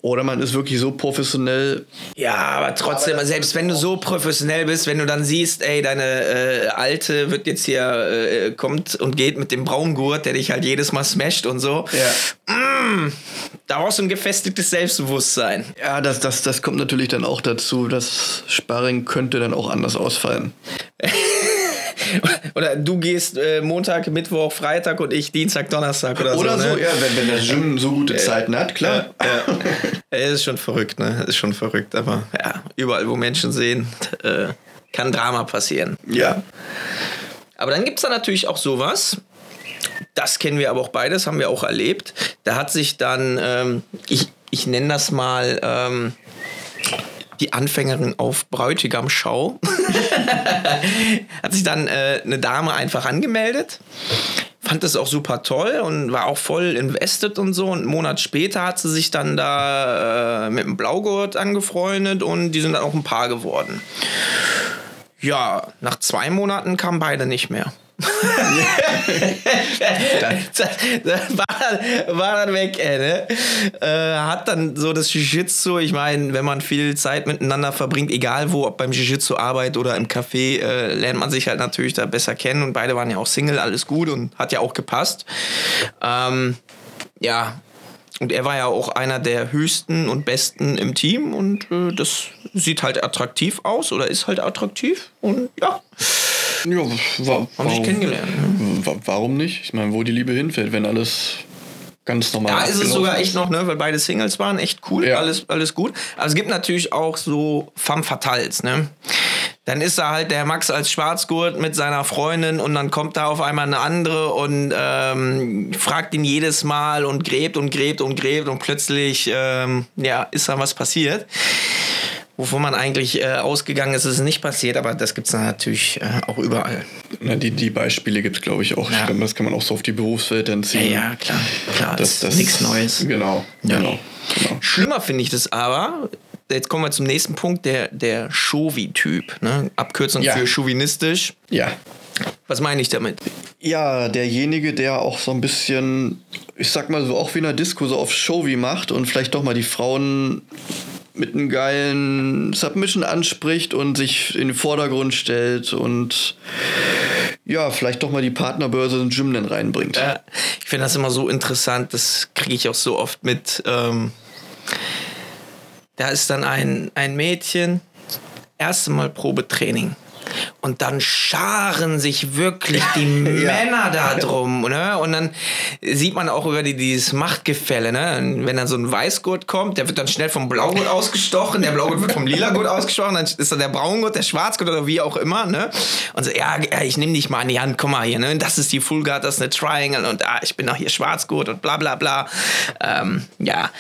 Oder man ist wirklich so professionell. Ja, aber trotzdem, aber selbst wenn du so professionell bist, wenn du dann siehst, ey, deine äh, Alte wird jetzt hier, äh, kommt und geht mit dem Braungurt, der dich halt jedes Mal smasht und so. Ja. Mm, da brauchst du ein gefestigtes Selbstbewusstsein. Ja, das, das, das kommt natürlich dann auch dazu. Das Sparring könnte dann auch anders ausfallen. (laughs) (laughs) oder du gehst äh, Montag, Mittwoch, Freitag und ich Dienstag, Donnerstag oder, oder so. Oder so, ne? ja, wenn, wenn der Gym so gute Zeiten hat, klar. Ja, ja. (laughs) ist schon verrückt, ne? Ist schon verrückt, aber ja, überall, wo Menschen sehen, äh, kann Drama passieren. Ja. Aber dann gibt es da natürlich auch sowas. Das kennen wir aber auch beides, haben wir auch erlebt. Da hat sich dann, ähm, ich, ich nenne das mal, ähm, die Anfängerin auf Bräutigam-Schau. (laughs) hat sich dann äh, eine Dame einfach angemeldet. Fand das auch super toll und war auch voll invested und so. Und einen Monat später hat sie sich dann da äh, mit dem Blaugurt angefreundet und die sind dann auch ein Paar geworden. Ja, nach zwei Monaten kamen beide nicht mehr (laughs) war, war, dann weg, ey, ne? äh, hat dann so das Jiu-Jitsu, ich meine, wenn man viel Zeit miteinander verbringt, egal wo, ob beim Jiu-Jitsu arbeitet oder im Café, äh, lernt man sich halt natürlich da besser kennen und beide waren ja auch Single, alles gut und hat ja auch gepasst. Ähm, ja, und er war ja auch einer der höchsten und besten im Team und äh, das sieht halt attraktiv aus oder ist halt attraktiv und ja Ja, wa Haben sich kennengelernt. Ne? wa warum nicht? Ich meine, wo die Liebe hinfällt, wenn alles ganz normal Da ist es sogar echt noch, ne, weil beide Singles waren, echt cool, Ja. alles, alles gut. Aber es gibt natürlich auch so Femme Fatales, ne? Dann ist da halt der Max als Schwarzgurt mit seiner Freundin und dann kommt da auf einmal eine andere und ähm, fragt ihn jedes Mal und gräbt und gräbt und gräbt und plötzlich ähm, ja, ist da was passiert. Wovon man eigentlich äh, ausgegangen ist, ist es nicht passiert, aber das gibt es natürlich äh, auch überall. Na, die, die Beispiele gibt es, glaube ich, auch. Ja. Ich glaube, das kann man auch so auf die Berufswelt dann Ja, ziehen. ja klar, klar, Das, das, ist nichts Neues. Genau, Ja. genau. genau. Schlimmer finde ich das aber, jetzt kommen wir zum nächsten Punkt, der, der Chauvi-Typ. Ne? Abkürzung Ja. für chauvinistisch. Ja. Was meine ich damit? Ja, derjenige, der auch so ein bisschen, ich sag mal so, auch wie in einer Disco so auf Showy macht und vielleicht doch mal die Frauen mit einem geilen Submission anspricht und sich in den Vordergrund stellt und ja, vielleicht doch mal die Partnerbörse ins Gym dann reinbringt. Äh, ich finde das immer so interessant, das kriege ich auch so oft mit. Ähm, da ist dann ein, ein Mädchen, erste Mal Probetraining. Und dann scharen sich wirklich die (laughs) Männer da drum. Ne? Und dann sieht man auch über die, dieses Machtgefälle. Ne? Und wenn dann so ein Weißgurt kommt, der wird dann schnell vom Blaugurt ausgestochen, der Blaugurt wird vom Lilagurt ausgestochen, dann ist dann der Braungurt, der Schwarzgurt oder wie auch immer. Ne? Und so, ja, ja, ich nehme dich mal an die Hand, komm mal hier. Ne? Das ist die Full Guard, das ist eine Triangle und ah, ich bin auch hier Schwarzgurt und bla bla bla. Ähm, ja,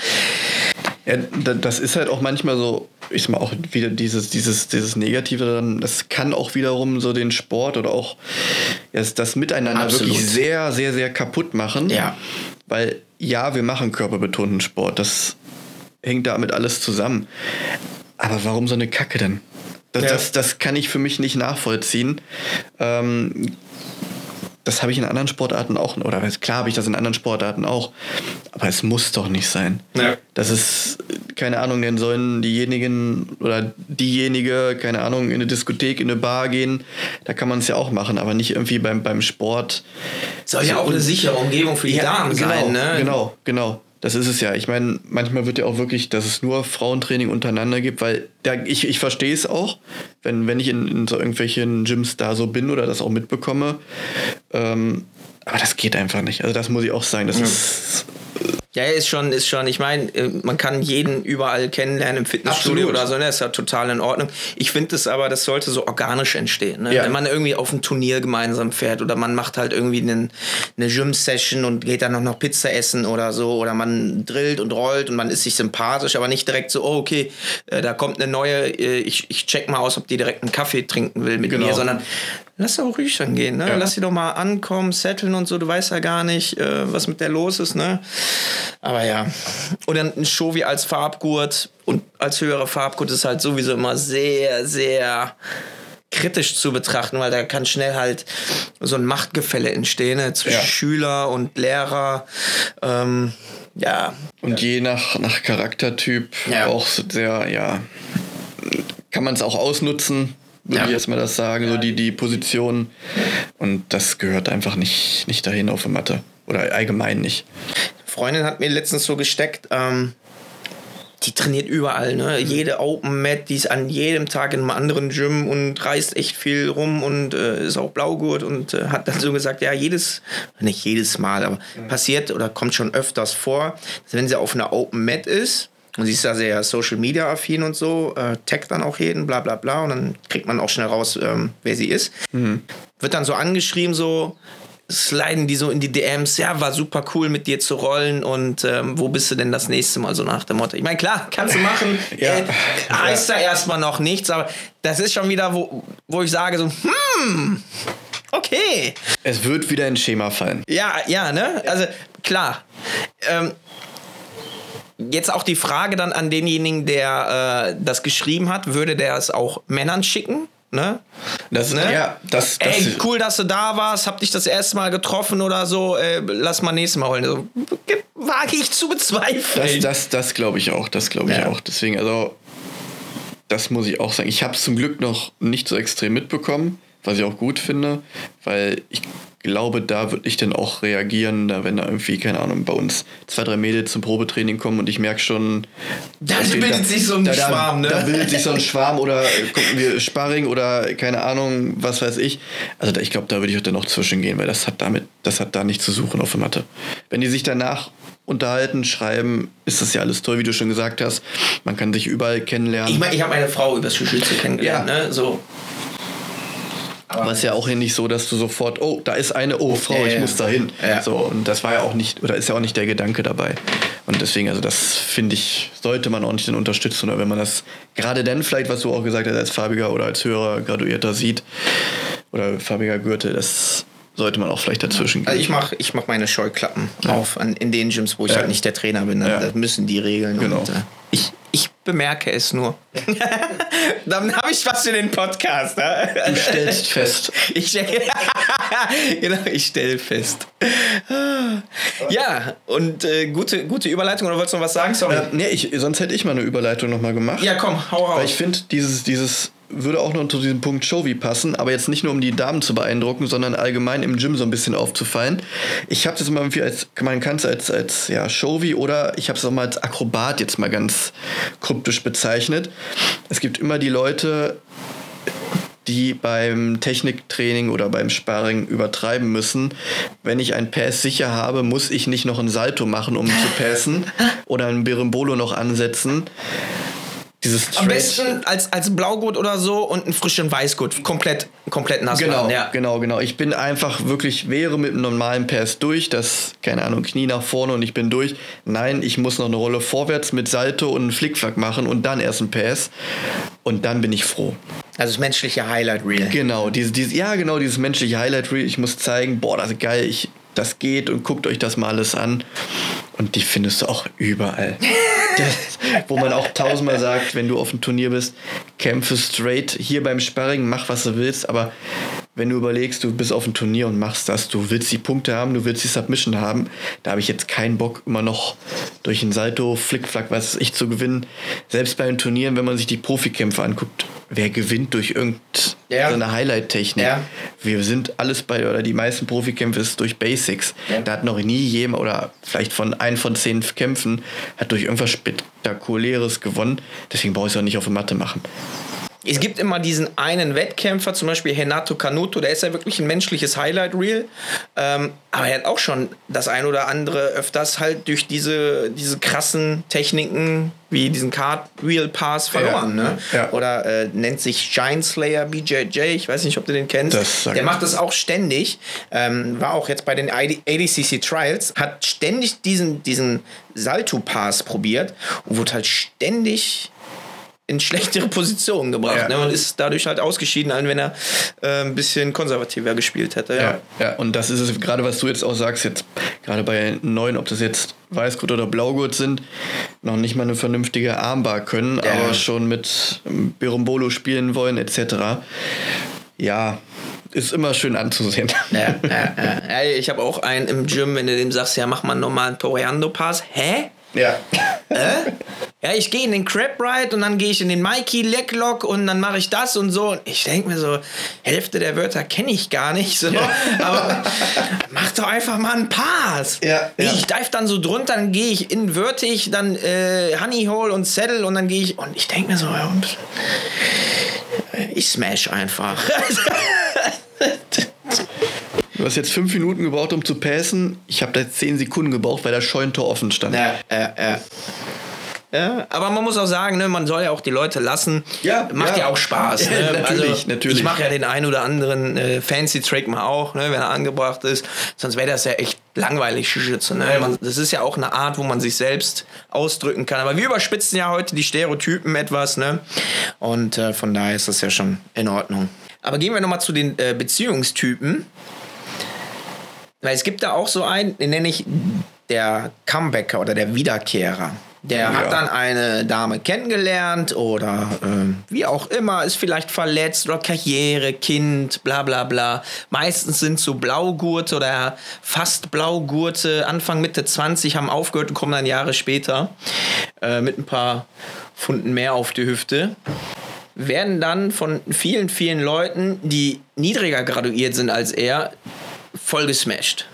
Ja, da- das ist halt auch manchmal so, ich sag mal auch wieder dieses, dieses, dieses Negative daran, das kann auch wiederum so den Sport oder auch das, das Miteinander Absolut. wirklich sehr, sehr, sehr kaputt machen. Ja. Weil ja, wir machen körperbetonten Sport, das hängt damit alles zusammen. Aber warum so eine Kacke denn? Das, Ja. das, das kann ich für mich nicht nachvollziehen. Ähm, das habe ich in anderen Sportarten auch, oder klar habe ich das in anderen Sportarten auch, aber es muss doch nicht sein. Ja. Das ist, keine Ahnung, dann sollen diejenigen oder diejenige, keine Ahnung, in eine Diskothek, in eine Bar gehen, da kann man es ja auch machen, aber nicht irgendwie beim, beim Sport. soll ja auch eine sichere Umgebung für die Damen genau, sein. Ne? Genau, genau. Das ist es ja. Ich meine, manchmal wird ja auch wirklich, dass es nur Frauentraining untereinander gibt, weil da, ich, ich verstehe es auch, wenn, wenn ich in, in so irgendwelchen Gyms da so bin oder das auch mitbekomme. Ähm, aber das geht einfach nicht. Also das muss ich auch sagen. Das ist Ja, ist schon, ist schon. Ich meine, äh, man kann jeden überall kennenlernen im Fitnessstudio Absolut. oder so, ne? ist ja total in Ordnung. Ich finde es aber, das sollte so organisch entstehen. Ne? Ja. Wenn man irgendwie auf ein Turnier gemeinsam fährt oder man macht halt irgendwie einen, eine Gym-Session und geht dann noch, noch Pizza essen oder so oder man drillt und rollt und man ist sich sympathisch, aber nicht direkt so, oh, okay, äh, da kommt eine neue, äh, ich, ich check mal aus, ob die direkt einen Kaffee trinken will mit Genau. mir, sondern lass doch ruhig dann gehen, ne? Ja. Lass sie doch mal ankommen, setteln und so, du weißt ja gar nicht, äh, was mit der los ist, ne? Aber ja. Oder ein Show wie als Farbgurt und als höherer Farbgurt ist halt sowieso immer sehr, sehr kritisch zu betrachten, weil da kann schnell halt so ein Machtgefälle entstehen ne? zwischen Ja. Schüler und Lehrer. Ähm, ja, Und je nach, nach Charaktertyp Ja. auch so sehr, ja, kann man es auch ausnutzen, würde Ja. ich erstmal das sagen, so die, die Position. Und das gehört einfach nicht, nicht dahin auf der Matte. Oder allgemein nicht. Freundin hat mir letztens so gesteckt, ähm, die trainiert überall, ne? Jede Open Mat, die ist an jedem Tag in einem anderen Gym und reist echt viel rum und äh, ist auch Blaugurt und äh, hat dann so gesagt, ja, jedes, nicht jedes Mal, aber passiert oder kommt schon öfters vor, dass wenn sie auf einer Open Mat ist, und sie ist da sehr Social Media affin und so, äh, taggt dann auch jeden, bla bla bla, und dann kriegt man auch schnell raus, ähm, wer sie ist. Wird dann so angeschrieben, so, sliden die so in die DMs, ja, war super cool mit dir zu rollen und ähm, wo bist du denn das nächste Mal so nach dem Motto? Ich meine, klar, kannst du machen, (laughs) Ja. äh, heißt da erstmal noch nichts, aber das ist schon wieder, wo, wo ich sage so, hm, okay. Es wird wieder ins Schema fallen. Ja, ja, ne? Also klar. Ähm, jetzt auch die Frage dann an denjenigen, der äh, das geschrieben hat, würde der es auch Männern schicken? Ne? Das, Ne? Ja, das, das, Ey, cool, dass du da warst, hab dich das erste Mal getroffen oder so, äh, lass mal nächstes Mal holen. So, wage ich zu Das, bezweifeln. das, das glaube ich auch. Das glaube ich Ja. auch. Deswegen, also, das muss ich auch sagen. Ich habe es zum Glück noch nicht so extrem mitbekommen, was ich auch gut finde, weil ich glaube, da würde ich dann auch reagieren, da wenn da irgendwie, keine Ahnung, bei uns zwei, drei Mädels zum Probetraining kommen und ich merke schon. Da bildet da, sich so ein da, Schwarm, ne? Da bildet sich so ein Schwarm oder gucken wir Sparring oder keine Ahnung, was weiß ich. Also da, ich glaube, da würde ich auch dann noch zwischengehen, weil das hat damit, das hat da nichts zu suchen auf der Matte. Wenn die sich danach unterhalten, schreiben, ist das ja alles toll, wie du schon gesagt hast. Man kann sich überall kennenlernen. Ich meine, ich habe meine Frau übers Jiu-Jitsu kennengelernt, Ja. ne? So. Aber es ist ja auch hier nicht so, dass du sofort, oh, da ist eine, oh Frau, ich muss da hin. So, und das war ja auch nicht, oder ist ja auch nicht der Gedanke dabei. Und deswegen, also das finde ich, sollte man auch nicht dann unterstützen. Oder wenn man das gerade dann vielleicht, was du auch gesagt hast, als farbiger oder als höherer Graduierter sieht, oder farbiger Gürtel, das sollte man auch vielleicht dazwischen gehen. Also ich mache ich mach meine Scheuklappen auf an, in den Gyms, wo ich Ja. halt nicht der Trainer bin. Ne? Ja. Das müssen die regeln. Genau. Und, äh, ich, ich bemerke es nur. (laughs) Dann habe ich was für den Podcast. Ne? du stellst fest. (laughs) Ich stelle (laughs) genau, ich stell fest. Ja, und äh, gute, gute Überleitung. Oder wolltest du noch was sagen? Sorry. Äh, nee, ich, sonst hätte ich mal eine Überleitung nochmal gemacht. Ja, komm, hau raus. Weil ich finde, dieses, dieses würde auch noch zu diesem Punkt Showy passen, aber jetzt nicht nur um die Damen zu beeindrucken, sondern allgemein im Gym so ein bisschen aufzufallen. Ich habe das immer irgendwie als, man kann es als, als ja, Showy oder ich habe es auch mal als Akrobat jetzt mal ganz kryptisch bezeichnet. Es gibt immer die Leute, die beim Techniktraining oder beim Sparring übertreiben müssen. Wenn ich ein Pass sicher habe, muss ich nicht noch ein Salto machen, um zu passen (laughs) oder ein Berimbolo noch ansetzen. Dieses Am Straight- besten als, als Blaugurt oder so und einen frischen Weißgurt. Komplett, komplett nass Genau, machen. Ja. genau, genau. Ich bin einfach wirklich, wäre mit einem normalen Pass durch, das, keine Ahnung, Knie nach vorne und ich bin durch. Nein, ich muss noch eine Rolle vorwärts mit Salto und einen Flickflack machen und dann erst einen Pass. Und dann bin ich froh. Also das menschliche Highlight Reel. Genau, diese, diese, ja, genau, dieses menschliche Highlight Reel. Ich muss zeigen, boah, das ist geil, ich, das geht und guckt euch das mal alles an. Und die findest du auch überall. (laughs) das, wo man auch tausendmal sagt, wenn du auf dem Turnier bist, kämpfe straight hier beim Sparring, mach was du willst, aber wenn du überlegst, du bist auf dem Turnier und machst das, du willst die Punkte haben, du willst die Submission haben, da habe ich jetzt keinen Bock, immer noch durch ein Salto, Flickflack, was weiß ich, zu gewinnen. Selbst bei den Turnieren, wenn man sich die Profikämpfe anguckt, wer gewinnt durch irgendeine Ja. Highlight-Technik? Ja. Wir sind alles bei, oder die meisten Profikämpfe ist durch Basics. Ja. Da hat noch nie jemand, oder vielleicht von ein von zehn Kämpfen, hat durch irgendwas Spektakuläres gewonnen. Deswegen brauche ich es auch nicht auf der Matte machen. Es gibt immer diesen einen Wettkämpfer, zum Beispiel Renato Canuto, der ist ja wirklich ein menschliches Highlight-Reel. Ähm, aber er hat auch schon das ein oder andere öfters halt durch diese, diese krassen Techniken wie diesen Card-Reel-Pass verloren. Ja, ne? ja. Oder äh, nennt sich Giant Slayer BJJ, ich weiß nicht, ob du den kennst. Der macht das auch ständig. Ähm, war auch jetzt bei den ADCC Trials, hat ständig diesen, diesen Salto-Pass probiert und wurde halt ständig in schlechtere (laughs) Positionen gebracht Ja. ne? und ist dadurch halt ausgeschieden, als wenn er äh, ein bisschen konservativer gespielt hätte. Ja. Ja, ja, und das ist es gerade, was du jetzt auch sagst, jetzt gerade bei neuen, ob das jetzt Weißgurt oder Blaugurt sind, noch nicht mal eine vernünftige Armbar können, Ja. aber schon mit ähm, Berimbolo spielen wollen, etc. Ja, ist immer schön anzusehen. Ja, ja, (laughs) ja. Ich habe auch einen im Gym, wenn du dem sagst, ja, mach mal nochmal einen Toreando-Pass. Hä? Ja. Ja, ich gehe in den Crab Ride und dann gehe ich in den Mikey Leglock und dann mache ich das und so. Und ich denke mir so, Hälfte der Wörter kenne ich gar nicht. So. Aber mach doch einfach mal einen Pass. Ja, ja. Ich dive dann so drunter, dann gehe ich invertig, dann äh, Honey Hole und Saddle und dann gehe ich. Und ich denke mir so, ja, ich smash einfach. (laughs) Du hast jetzt fünf Minuten gebraucht, um zu passen. Ich habe da zehn Sekunden gebraucht, weil das Scheunentor offen stand. Ja, ja, ja. Ja, aber man muss auch sagen, ne, man soll ja auch die Leute lassen. Ja, Macht ja, ja. auch Spaß. Ne? Ja, natürlich, also, natürlich. Ich mache ja den einen oder anderen äh, fancy Trick mal auch, ne, wenn er angebracht ist. Sonst wäre das ja echt langweilig Schütze. Ne? Man, das ist ja auch eine Art, wo man sich selbst ausdrücken kann. Aber wir überspitzen ja heute die Stereotypen etwas. Ne? Und äh, von daher ist das ja schon in Ordnung. Aber gehen wir nochmal zu den äh, Beziehungstypen. Weil es gibt da auch so einen, den nenne ich der Comebacker oder der Wiederkehrer. Der hat Ja. dann eine Dame kennengelernt oder ähm, wie auch immer, ist vielleicht verletzt oder Karriere, Kind, bla bla bla. Meistens sind so Blaugurte oder fast Blaugurte, Anfang Mitte 20, haben aufgehört und kommen dann Jahre später äh, mit ein paar Funden mehr auf die Hüfte werden dann von vielen, vielen Leuten, die niedriger graduiert sind als er, voll gesmashed.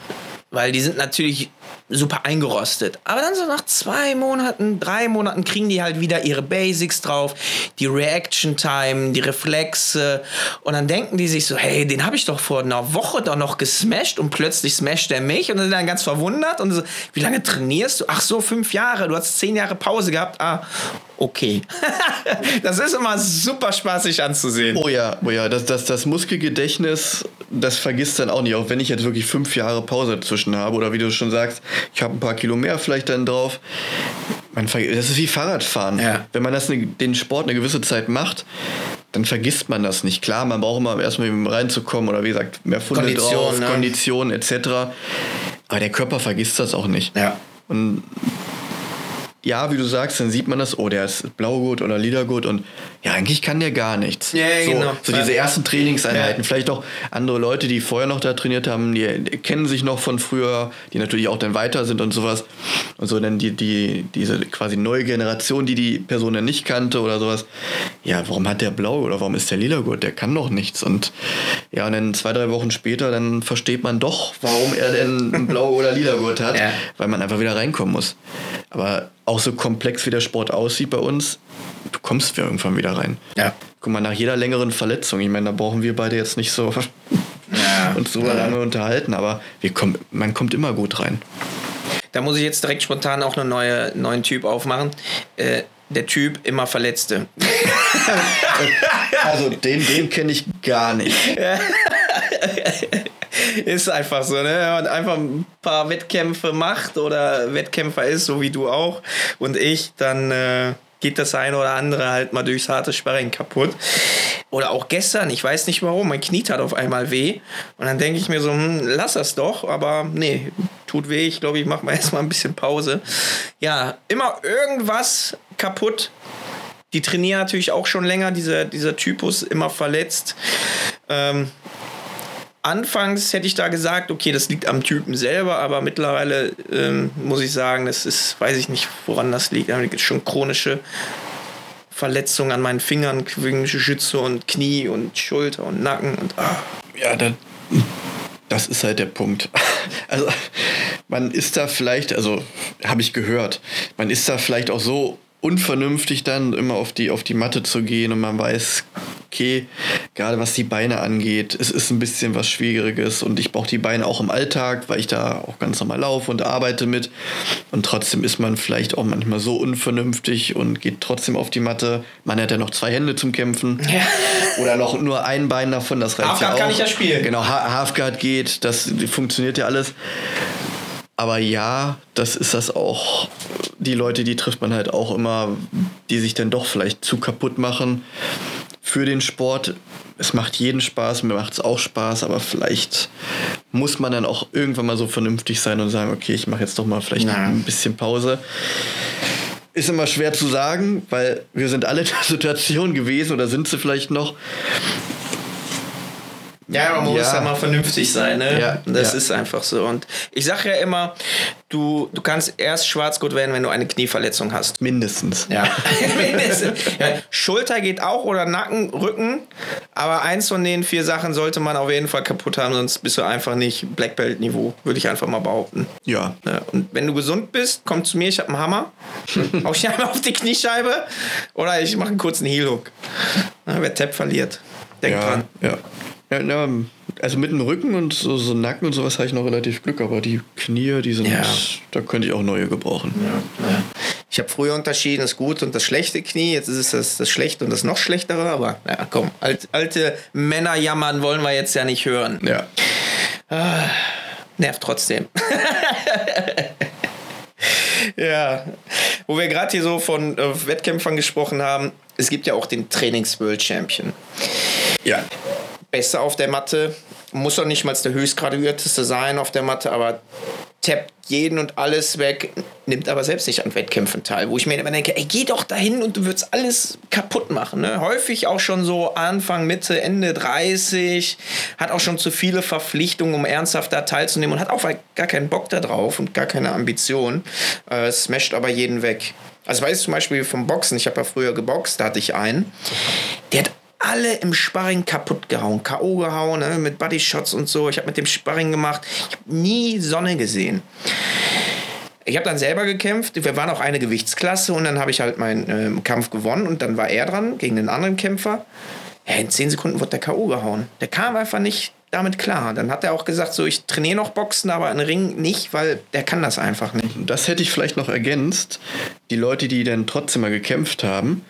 Weil die sind natürlich super eingerostet. Aber dann so nach zwei Monaten, drei Monaten kriegen die halt wieder ihre Basics drauf, die Reaction Time, die Reflexe und dann denken die sich so, hey, den habe ich doch vor einer Woche doch noch gesmashed und plötzlich smasht er mich und dann sind dann ganz verwundert und so, wie lange trainierst du? Ach so, fünf Jahre, du hast zehn Jahre Pause gehabt. Ah, okay. (laughs) das ist immer super spaßig anzusehen. Oh ja, oh ja, das, das, das Muskelgedächtnis, das vergisst dann auch nicht, auch wenn ich jetzt wirklich fünf Jahre Pause dazwischen habe oder wie du schon sagst, ich habe ein paar Kilo mehr vielleicht dann drauf. Man, das ist wie Fahrradfahren. Ja. Wenn man das eine, den Sport eine gewisse Zeit macht, dann vergisst man das nicht. Klar, man braucht immer erstmal reinzukommen oder wie gesagt, mehr Funde Kondition, drauf, ne? Kondition etc. Aber der Körper vergisst das auch nicht. Ja. Und ja, wie du sagst, dann sieht man das, oh, der ist Blaugurt oder Liedergut und ja, eigentlich kann der gar nichts. Ja, so, genau. so diese ersten Trainingseinheiten, Ja. vielleicht auch andere Leute, die vorher noch da trainiert haben, die, die kennen sich noch von früher, die natürlich auch dann weiter sind und sowas. Und so dann die, die, diese quasi neue Generation, die die Person dann nicht kannte oder sowas. Ja, warum hat der Blau oder warum ist der Liedergut? Der kann doch nichts. Und ja, und dann zwei, drei Wochen später, dann versteht man doch, warum er denn einen Blau oder Liedergurt hat, Ja. weil man einfach wieder reinkommen muss. Aber auch so komplex wie der Sport aussieht bei uns, du kommst ja irgendwann wieder rein. Ja. Guck mal, nach jeder längeren Verletzung, ich meine, da brauchen wir beide jetzt nicht so Ja. uns so lange unterhalten, aber wir kommen, man kommt immer gut rein. Da muss ich jetzt direkt spontan auch einen neue, neuen Typ aufmachen. Äh, der Typ immer Verletzte. (laughs) Also den, den kenne ich gar nicht. (laughs) (laughs) Ist einfach so, ne? Wenn man einfach ein paar Wettkämpfe macht oder Wettkämpfer ist, so wie du auch und ich, dann äh, geht das eine oder andere halt mal durchs harte Sparring kaputt. Oder auch gestern, ich weiß nicht warum, mein Knie tat auf einmal weh. Und dann denke ich mir so, hm, lass das doch, aber nee, tut weh. Ich glaube, ich mache mal (laughs) erstmal ein bisschen Pause. Ja, immer irgendwas kaputt. Die trainieren natürlich auch schon länger, dieser, dieser Typus immer verletzt. Ähm, Anfangs hätte ich da gesagt, okay, das liegt am Typen selber, aber mittlerweile ähm, muss ich sagen, das ist, weiß ich nicht, woran das liegt. Da gibt es schon chronische Verletzungen an meinen Fingern, Schütze und Knie und Schulter und Nacken und ah. Ja, das, das ist halt der Punkt. (laughs) Also man ist da vielleicht, also habe ich gehört, man ist da vielleicht auch so unvernünftig dann immer auf die, auf die Matte zu gehen und man weiß, okay, gerade was die Beine angeht, es ist ein bisschen was Schwieriges und ich brauche die Beine auch im Alltag, weil ich da auch ganz normal laufe und arbeite mit und trotzdem ist man vielleicht auch manchmal so unvernünftig und geht trotzdem auf die Matte. Man hat ja noch zwei Hände zum Kämpfen oder noch nur ein Bein davon, das reicht ja Halfguard auch. kann ich ja spielen. Genau, Ha- Halfguard geht, das funktioniert ja alles. Aber ja, das ist das auch. Die Leute, die trifft man halt auch immer, die sich dann doch vielleicht zu kaputt machen für den Sport. Es macht jeden Spaß, mir macht es auch Spaß, aber vielleicht muss man dann auch irgendwann mal so vernünftig sein und sagen, okay, ich mache jetzt doch mal vielleicht Ja. ein bisschen Pause. Ist immer schwer zu sagen, weil wir sind alle in der (laughs) Situation gewesen oder sind sie vielleicht noch. Ja, man muss Ja. ja mal vernünftig sein, ne? Ja, Das ja. ist einfach so. Und ich sage ja immer, du, du kannst erst Schwarzgurt werden, wenn du eine Knieverletzung hast. Mindestens. Ja. (laughs) (laughs) ja. Schulter geht auch oder Nacken, Rücken. Aber eins von den vier Sachen sollte man auf jeden Fall kaputt haben, sonst bist du einfach nicht Black Belt Niveau, würde ich einfach mal behaupten. Ja. Und wenn du gesund bist, komm zu mir, ich habe einen Hammer. (laughs) Hau ich einmal auf die Kniescheibe oder ich mache einen kurzen Heel-Hook. Ja, wer Tap verliert, denk ja, dran. Ja. Ja, ja, also mit dem Rücken und so, so Nacken und sowas habe ich noch relativ Glück, aber die Knie, die sind, Ja. da könnte ich auch neue gebrauchen. Ich habe früher unterschieden, das gute und das schlechte Knie. Jetzt ist es das, das schlechte und das noch schlechtere. Aber ja, komm, alt, alte Männer jammern wollen wir jetzt ja nicht hören. Ja. Nervt trotzdem. (laughs) ja, wo wir gerade hier so von äh, Wettkämpfern gesprochen haben, es gibt ja auch den Trainings-World Champion. Ja. Beste auf der Matte, muss doch nicht mal der höchstgraduierteste sein auf der Matte, aber tappt jeden und alles weg, nimmt aber selbst nicht an Wettkämpfen teil, wo ich mir immer denke, ey, geh doch dahin und du würdest alles kaputt machen. Ne? Häufig auch schon so Anfang, Mitte, Ende 30, hat auch schon zu viele Verpflichtungen, um ernsthaft da teilzunehmen und hat auch gar keinen Bock da drauf und gar keine Ambition, äh, smasht aber jeden weg. Also weiß ich zum Beispiel vom Boxen, ich habe ja früher geboxt, da hatte ich einen, der hat alle im Sparring kaputt gehauen, K.O. gehauen, ne, mit Bodyshots und so. Ich habe mit dem Sparring gemacht. Ich habe nie Sonne gesehen. Ich habe dann selber gekämpft. Wir waren auch eine Gewichtsklasse und dann habe ich halt meinen ähm, Kampf gewonnen und dann war er dran gegen den anderen Kämpfer. Ja, in zehn Sekunden wurde der K.O. gehauen. Der kam einfach nicht damit klar. Dann hat er auch gesagt, so ich trainiere noch Boxen, aber einen Ring nicht, weil der kann das einfach nicht. Das hätte ich vielleicht noch ergänzt. Die Leute, die dann trotzdem mal gekämpft haben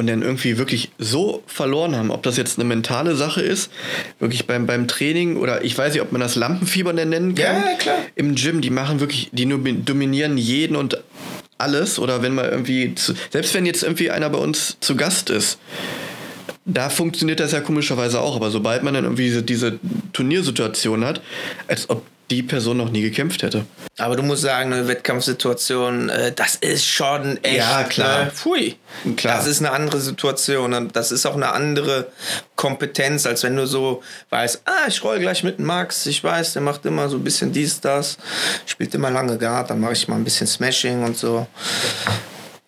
und dann irgendwie wirklich so verloren haben, ob das jetzt eine mentale Sache ist, wirklich beim, beim Training oder ich weiß nicht, ob man das Lampenfieber nennen kann. Ja, klar. Im Gym, die machen wirklich, die dominieren jeden und alles oder wenn man irgendwie, zu, selbst wenn jetzt irgendwie einer bei uns zu Gast ist, da funktioniert das ja komischerweise auch, aber sobald man dann irgendwie diese, diese Turniersituation hat, als ob die Person noch nie gekämpft hätte. Aber du musst sagen, eine Wettkampfsituation, äh, das ist schon echt. Ja, klar. Äh, pfui. Klar. Das ist eine andere Situation und das ist auch eine andere Kompetenz, als wenn du so weißt, ah, ich roll gleich mit Max, ich weiß, der macht immer so ein bisschen dies, das, spielt immer lange Guard, dann mache ich mal ein bisschen Smashing und so.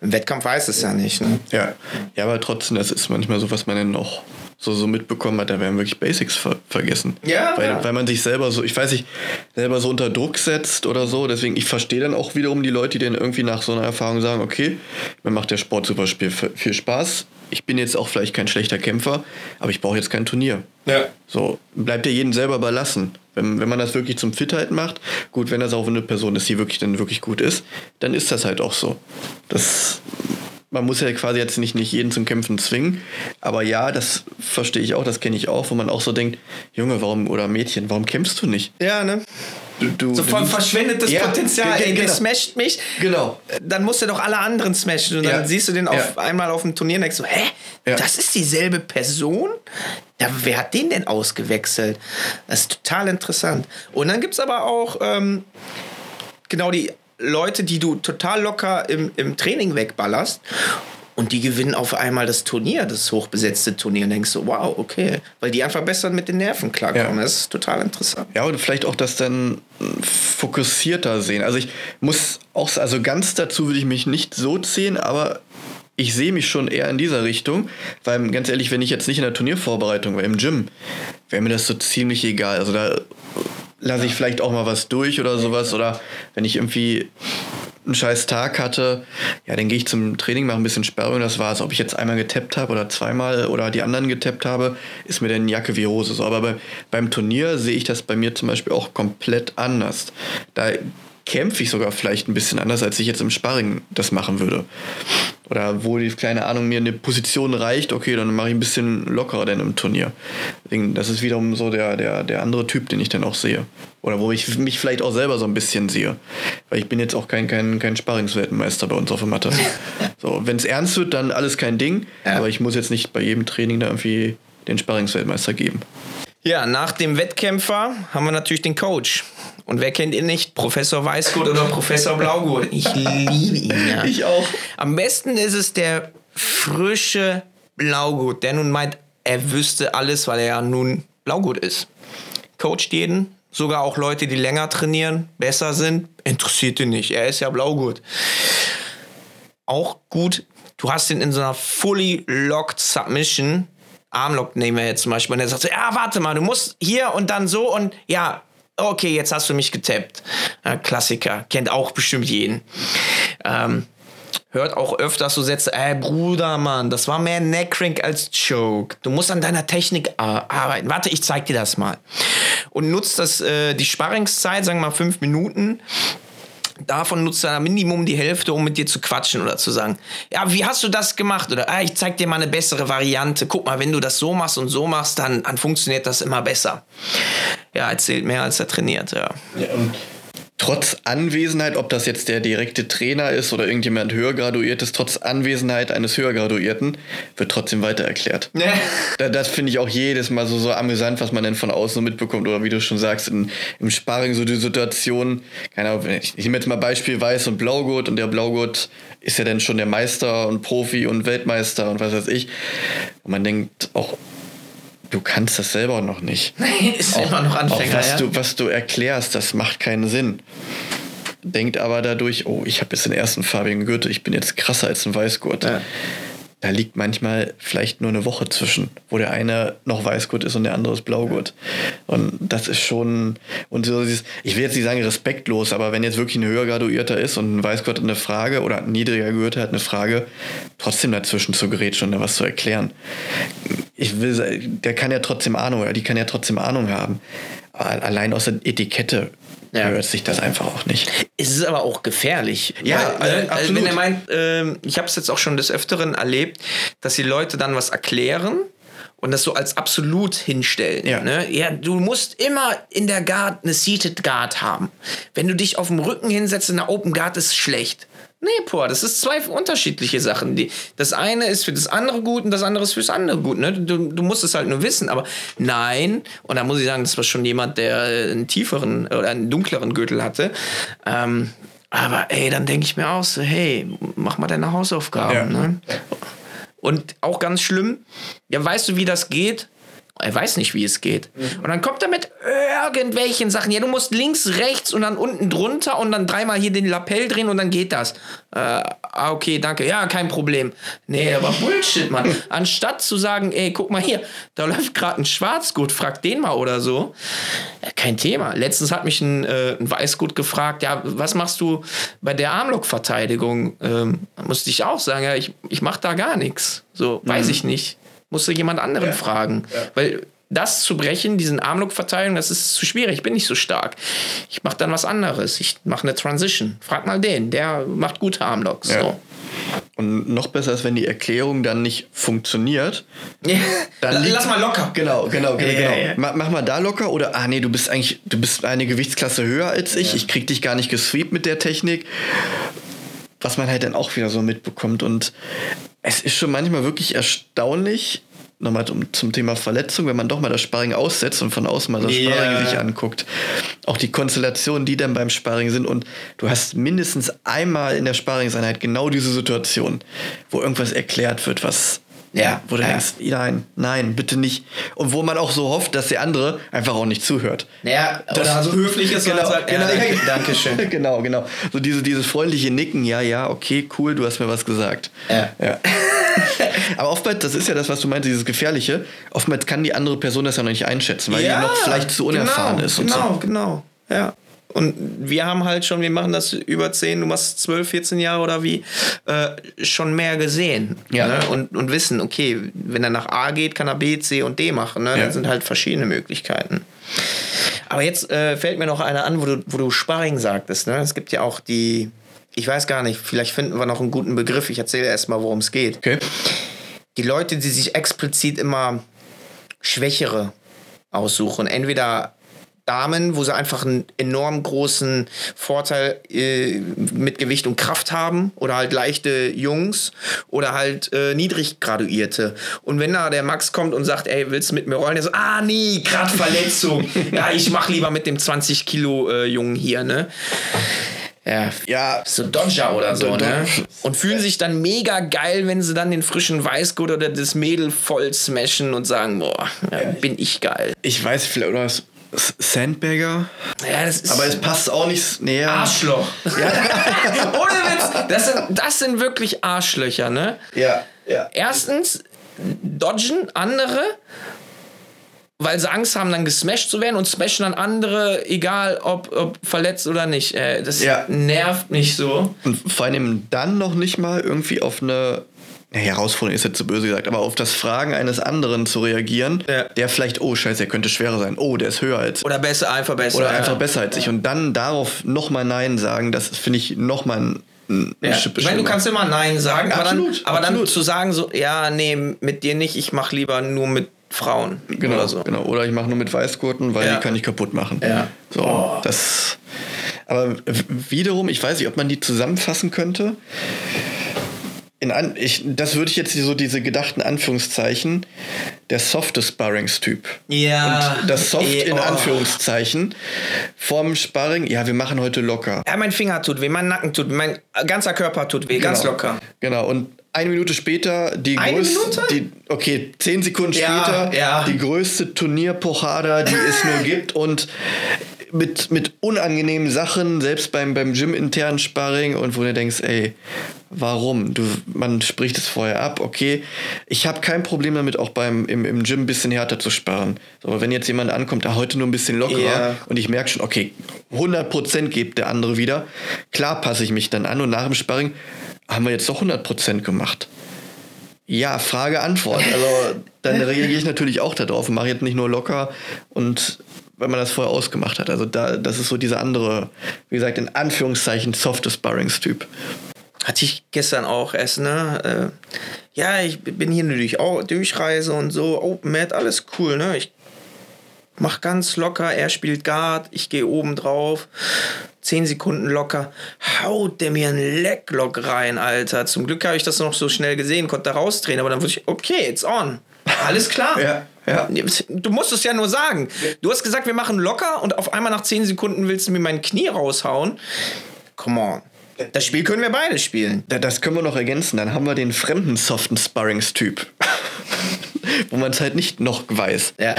Im Wettkampf weiß es ja nicht. Ne? Ja. ja, aber trotzdem, das ist manchmal so, was man dann noch so, so mitbekommen hat, da werden wirklich Basics ver vergessen. Ja, weil, ja. weil man sich selber so, ich weiß nicht, selber so unter Druck setzt oder so. Deswegen, ich verstehe dann auch wiederum die Leute, die dann irgendwie nach so einer Erfahrung sagen, okay, mir macht der Sport super viel, viel Spaß. Ich bin jetzt auch vielleicht kein schlechter Kämpfer, aber ich brauche jetzt kein Turnier. Ja. So, bleibt ja jedem selber überlassen. Wenn, wenn man das wirklich zum Fitheit macht, gut, wenn das auch eine Person ist, die wirklich dann wirklich gut ist, dann ist das halt auch so. Das, man muss ja quasi jetzt nicht, nicht jeden zum Kämpfen zwingen, aber ja, das verstehe ich auch, das kenne ich auch, wo man auch so denkt, Junge, warum, oder Mädchen, warum kämpfst du nicht? Ja, ne? Du, du, So du, verschwendetes Ja, Potenzial. Ey, der genau. smasht mich. Genau. Dann musst du doch alle anderen smashen. Und dann Ja. siehst du den auf Ja. einmal auf dem Turnier und denkst so, hä? Das ist dieselbe Person? Ja, wer hat den denn ausgewechselt? Das ist total interessant. Und dann gibt es aber auch ähm, genau die Leute, die du total locker im, im Training wegballerst. Und die gewinnen auf einmal das Turnier, das hochbesetzte Turnier. Und denkst so, wow, okay. Weil die einfach besser mit den Nerven klarkommen. Ja. Das ist total interessant. Ja, und vielleicht auch das dann fokussierter sehen. Also ich muss auch, also ganz dazu würde ich mich nicht so zählen, aber ich sehe mich schon eher in dieser Richtung, weil ganz ehrlich, wenn ich jetzt nicht in der Turniervorbereitung war, im Gym, wäre mir das so ziemlich egal. Also da lasse ich vielleicht auch mal was durch oder sowas oder wenn ich irgendwie einen scheiß Tag hatte, ja, dann gehe ich zum Training, mache ein bisschen Sperrung, das war's. Ob ich jetzt einmal getappt habe oder zweimal oder die anderen getappt habe, ist mir dann Jacke wie Hose. So, aber bei, beim Turnier sehe ich das bei mir zum Beispiel auch komplett anders. Da kämpfe ich sogar vielleicht ein bisschen anders, als ich jetzt im Sparring das machen würde. Oder wo die, keine Ahnung, mir eine Position reicht, okay, dann mache ich ein bisschen lockerer denn im Turnier. Deswegen, das ist wiederum so der, der, der andere Typ, den ich dann auch sehe. Oder wo ich mich vielleicht auch selber so ein bisschen sehe. Weil ich bin jetzt auch kein, kein, kein Sparringsweltmeister bei uns auf der Matte. (laughs) so, wenn es ernst wird, dann alles kein Ding. Ja. Aber ich muss jetzt nicht bei jedem Training da irgendwie den Sparringsweltmeister geben. Ja, nach dem Wettkämpfer haben wir natürlich den Coach. Und wer kennt ihn nicht? Professor Weißgurt oder Professor Blaugurt. Ich liebe ihn, ja. Ich auch. Am besten ist es der frische Blaugurt, der nun meint, er wüsste alles, weil er ja nun Blaugurt ist. Coacht jeden, sogar auch Leute, die länger trainieren, besser sind, interessiert ihn nicht. Er ist ja Blaugurt. Auch gut, du hast ihn in so einer fully locked Submission. Armlock nehmen wir jetzt zum Beispiel. Und er sagt so, ja, warte mal, du musst hier und dann so und ja, okay, jetzt hast du mich getappt. Ja, Klassiker, kennt auch bestimmt jeden. Ähm, hört auch öfters so Sätze, ey Bruder, Mann, das war mehr Neckcrank als Choke. Du musst an deiner Technik ar- arbeiten. Warte, ich zeig dir das mal. Und nutzt das, äh, die Sparringszeit, sagen wir mal fünf Minuten, davon nutzt er Minimum die Hälfte, um mit dir zu quatschen oder zu sagen, ja, wie hast du das gemacht? Oder ah, ich zeig dir mal eine bessere Variante. Guck mal, wenn du das so machst und so machst, dann, dann funktioniert das immer besser. Ja, erzählt mehr, als er trainiert, ja. Ja, und trotz Anwesenheit, ob das jetzt der direkte Trainer ist oder irgendjemand höher graduiert ist, trotz Anwesenheit eines höher graduierten, wird trotzdem weiter erklärt. Ja. Da, das finde ich auch jedes Mal so, so amüsant, was man denn von außen so mitbekommt. Oder wie du schon sagst, in, im Sparring so die Situation, keine Ahnung, ich, ich nehme jetzt mal Beispiel Weiß und Blaugurt und der Blaugurt ist ja dann schon der Meister und Profi und Weltmeister und was weiß ich. Und man denkt auch, du kannst das selber noch nicht. (laughs) ist immer noch Anfänger, auch was, ja. du, was du erklärst, das macht keinen Sinn. Denkt aber dadurch, oh, ich habe jetzt den ersten farbigen Gürtel, ich bin jetzt krasser als ein Weißgurt. Ja. Da liegt manchmal vielleicht nur eine Woche zwischen, wo der eine noch Weißgurt ist und der andere ist Blaugurt. Und das ist schon, und so dieses, ich will jetzt nicht sagen respektlos, aber wenn jetzt wirklich ein höher graduierter ist und ein Weißgurt hat eine Frage oder ein niedriger Gürtel hat eine Frage, trotzdem dazwischen zu gerätschen und da was zu erklären. Ich will, der kann ja trotzdem Ahnung, oder die kann ja trotzdem Ahnung haben. Aber allein aus der Etikette ja. hört sich das einfach auch nicht. Es ist aber auch gefährlich. Ja, weil, äh, absolut. wenn er meint, äh, ich habe es jetzt auch schon des Öfteren erlebt, dass die Leute dann was erklären und das so als absolut hinstellen. Ja. Ne? ja, du musst immer in der Guard eine Seated Guard haben. Wenn du dich auf dem Rücken hinsetzt in der Open Guard, ist schlecht. Nee, boah, das ist zwei unterschiedliche Sachen. Die, das eine ist für das andere gut und das andere ist fürs andere gut. Ne? Du, du musst es halt nur wissen. Aber nein, und da muss ich sagen, das war schon jemand, der einen tieferen oder einen dunkleren Gürtel hatte. Ähm, aber ey, dann denke ich mir auch so, hey, mach mal deine Hausaufgaben. Ja. Ne? Und auch ganz schlimm, ja, weißt du, wie das geht? Er weiß nicht, wie es geht. Und dann kommt er mit irgendwelchen Sachen. Ja, du musst links, rechts und dann unten drunter und dann dreimal hier den Lapell drehen und dann geht das. Äh, ah, okay, danke. Ja, kein Problem. Nee, aber Bullshit, Mann. (laughs) Anstatt zu sagen, ey, guck mal hier, da läuft gerade ein Schwarzgut, frag den mal oder so. Kein Thema. Letztens hat mich ein, äh, ein Weißgut gefragt, ja, was machst du bei der Armlock-Verteidigung? Ähm, da musste ich auch sagen, ja, ich, ich mach da gar nichts. So, weiß ich nicht. Musste jemand anderen fragen. Weil das zu brechen, diesen Armlock-Verteilung, das ist zu schwierig. Ich bin nicht so stark. Ich mache dann was anderes. Ich mache eine Transition. Frag mal den, der macht gute Armlocks. Ja. So. Und noch besser ist, wenn die Erklärung dann nicht funktioniert. Dann Lass mal locker. Genau, genau, genau. Ja, genau. ja, ja. Ma- Mach mal da locker oder ah nee, du bist eigentlich, du bist eine Gewichtsklasse höher als ich. Ich krieg dich gar nicht gesweept mit der Technik. Was man halt dann auch wieder so mitbekommt. Und es ist schon manchmal wirklich erstaunlich, nochmal zum, zum Thema Verletzung, wenn man doch mal das Sparring aussetzt und von außen mal das Ja. Sparring sich anguckt. Auch die Konstellationen, die dann beim Sparring sind. Und du hast mindestens einmal in der Sparringseinheit genau diese Situation, wo irgendwas erklärt wird, was Ja, wo du ja. denkst, nein, nein, bitte nicht. Und wo man auch so hofft, dass der andere einfach auch nicht zuhört. Naja, oder so höflich ist genau, und sagt, genau, ja, danke, danke schön. (laughs) genau, genau. So diese, dieses freundliche Nicken, ja, ja, okay, cool, du hast mir was gesagt. Ja. ja. (laughs) Aber oftmals, das ist ja das, was du meinst, dieses Gefährliche, oftmals kann die andere Person das ja noch nicht einschätzen, weil die noch vielleicht zu unerfahren genau, ist und Genau, so. genau. Ja. Und wir haben halt schon, wir machen das über 10, du machst 12, 14 Jahre oder wie, äh, schon mehr gesehen. Ja. Ne? Und, und wissen, okay, wenn er nach A geht, kann er B, C und D machen. Ne? Ja. Das sind halt verschiedene Möglichkeiten. Aber jetzt äh, fällt mir noch eine an, wo du, wo du Sparring sagtest. Ne? Es gibt ja auch die, ich weiß gar nicht, vielleicht finden wir noch einen guten Begriff. Ich erzähle erst mal, worum es geht Okay. die Leute, die sich explizit immer Schwächere aussuchen, entweder Damen, wo sie einfach einen enorm großen Vorteil äh, mit Gewicht und Kraft haben, oder halt leichte Jungs, oder halt äh, niedrig graduierte. Und wenn da der Max kommt und sagt, ey, willst du mit mir rollen? Der so, ah nee, grad Verletzung. (laughs) ja, ich mach lieber mit dem 20 Kilo äh, Jungen hier, ne? Ja, Ja, so Dodger oder so, ne? Und fühlen sich dann mega geil, wenn sie dann den frischen Weißgurt oder das Mädel voll smashen und sagen, boah, ja, bin ich geil. ich weiß vielleicht, oder Sandbagger? Ja, das ist Aber es passt auch nicht näher. Arschloch. (laughs) Ohne Witz. Das sind, das sind wirklich Arschlöcher, ne? Ja, ja. Erstens dodgen andere, weil sie Angst haben, dann gesmashed zu werden und smashen dann andere, egal ob, ob verletzt oder nicht. Äh, Das Ja. nervt mich so. Und vor allem dann noch nicht mal irgendwie auf eine ja, Herausforderung ist jetzt zu böse gesagt, aber auf das Fragen eines anderen zu reagieren, Ja. der vielleicht, oh scheiße, der könnte schwerer sein, oh, der ist höher als. Oder besser, einfach besser. Oder einfach besser als ich. Und dann darauf nochmal Nein sagen, das finde ich nochmal ein, Ja. Ich meine, du kannst immer Nein sagen, aber, dann, Absolut, aber dann absolut. zu sagen, so, ja, nee, mit dir nicht, ich mach lieber nur mit Frauen. Genau, Oder so. genau. Oder ich mache nur mit Weißgurten, weil Ja. die kann ich kaputt machen. Ja. So, das. Aber wiederum, ich weiß nicht, ob man die zusammenfassen könnte. In an, ich, das würde ich jetzt so diese gedachten Anführungszeichen, der softe Sparringstyp. Ja. Und das Soft Eh, in oh. Anführungszeichen vorm Sparring, ja, wir machen heute locker. Ja, mein Finger tut weh, mein Nacken tut weh, mein ganzer Körper tut weh, ganz Genau. locker. Genau, und eine Minute später die Eine größte, die, okay, zehn Sekunden Ja, später ja. die größte Turnierpochada, die es nur gibt und mit, mit unangenehmen Sachen, selbst beim, beim Gym-internen Sparring und wo du denkst, ey, warum? Du, man spricht es vorher ab, okay. Ich habe kein Problem damit, auch beim, im, im Gym ein bisschen härter zu sparen. So, aber wenn jetzt jemand ankommt, der heute nur ein bisschen lockerer Ja. und ich merke schon, okay, 100% gibt der andere wieder, klar passe ich mich dann an und nach dem Sparring haben wir jetzt doch 100% gemacht. Ja, Frage, Antwort. Also dann reagiere ich natürlich auch darauf und mache jetzt nicht nur locker und weil man das vorher ausgemacht hat. Also da, das ist so dieser andere, wie gesagt, in Anführungszeichen softe Sparrings-Typ. Hatte ich gestern auch erst, ne? Äh, ja, ich bin hier nur durch Au- Durchreise und so. Open Mat, alles cool, ne? Ich mach ganz locker, er spielt Guard, ich gehe oben drauf. Zehn Sekunden locker, haut der mir einen Lecklock rein, Alter. Zum Glück habe ich das noch so schnell gesehen, konnte da rausdrehen, aber dann wurde ich, okay, it's on. Alles klar. Ja, ja. Du musst es ja nur sagen. Du hast gesagt, wir machen locker und auf einmal nach 10 Sekunden willst du mir mein Knie raushauen. Come on. Das Spiel können wir beide spielen. Da- Das können wir noch ergänzen. Dann haben wir den fremden soften Sparrings-Typ. (laughs) Wo man es halt nicht noch weiß. Ja.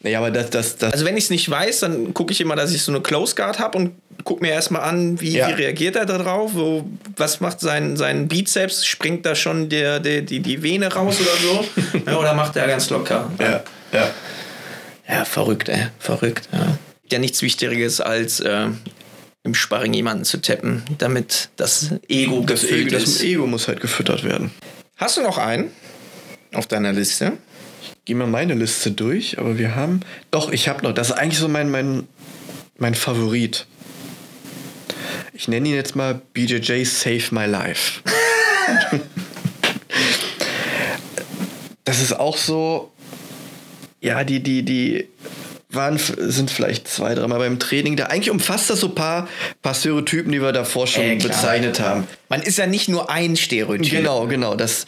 Naja, aber das, das, das. Also wenn ich es nicht weiß, dann gucke ich immer, dass ich so eine Close Guard habe und gucke mir erstmal an, wie, Ja. wie reagiert er da drauf, wo, was macht sein, sein Bizeps, springt da schon der, der, die, die Vene raus oder so? (laughs) ja, oder macht er ganz locker? ja, ja. Ja, verrückt, ey. Verrückt, ja. Ja, nichts Wichtigeres als äh, im Sparring jemanden zu tappen, damit das Ego Das Ego, gefüllt das ist. Ego muss halt gefüttert werden. Hast du noch einen auf deiner Liste? Gehen wir meine Liste durch, aber wir haben. Doch, ich habe noch. Das ist eigentlich so mein, mein, mein Favorit. Ich nenne ihn jetzt mal BJJ Save My Life. das ist auch so. Ja, die, die, die waren, sind vielleicht zwei, dreimal beim Training da. Eigentlich umfasst das so ein paar, paar Stereotypen, die wir davor schon Äh, bezeichnet haben. Man ist ja nicht nur ein Stereotyp. Genau, genau. Das,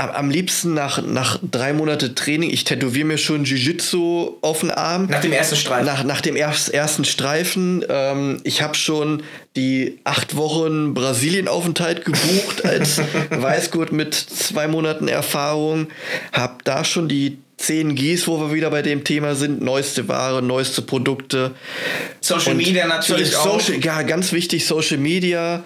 am, liebsten nach, nach drei Monate Training, ich tätowiere mir schon Jiu-Jitsu auf den Arm. Nach dem ersten Streifen. Nach, nach dem erst, ersten Streifen. Ähm, ich habe schon die acht Wochen Brasilienaufenthalt gebucht als (laughs) Weißgurt mit zwei Monaten Erfahrung. Habe da schon die 10 Gs, wo wir wieder bei dem Thema sind. Neueste Ware, neueste Produkte. Social Und Media natürlich so, auch. Social, ja, ganz wichtig, Social Media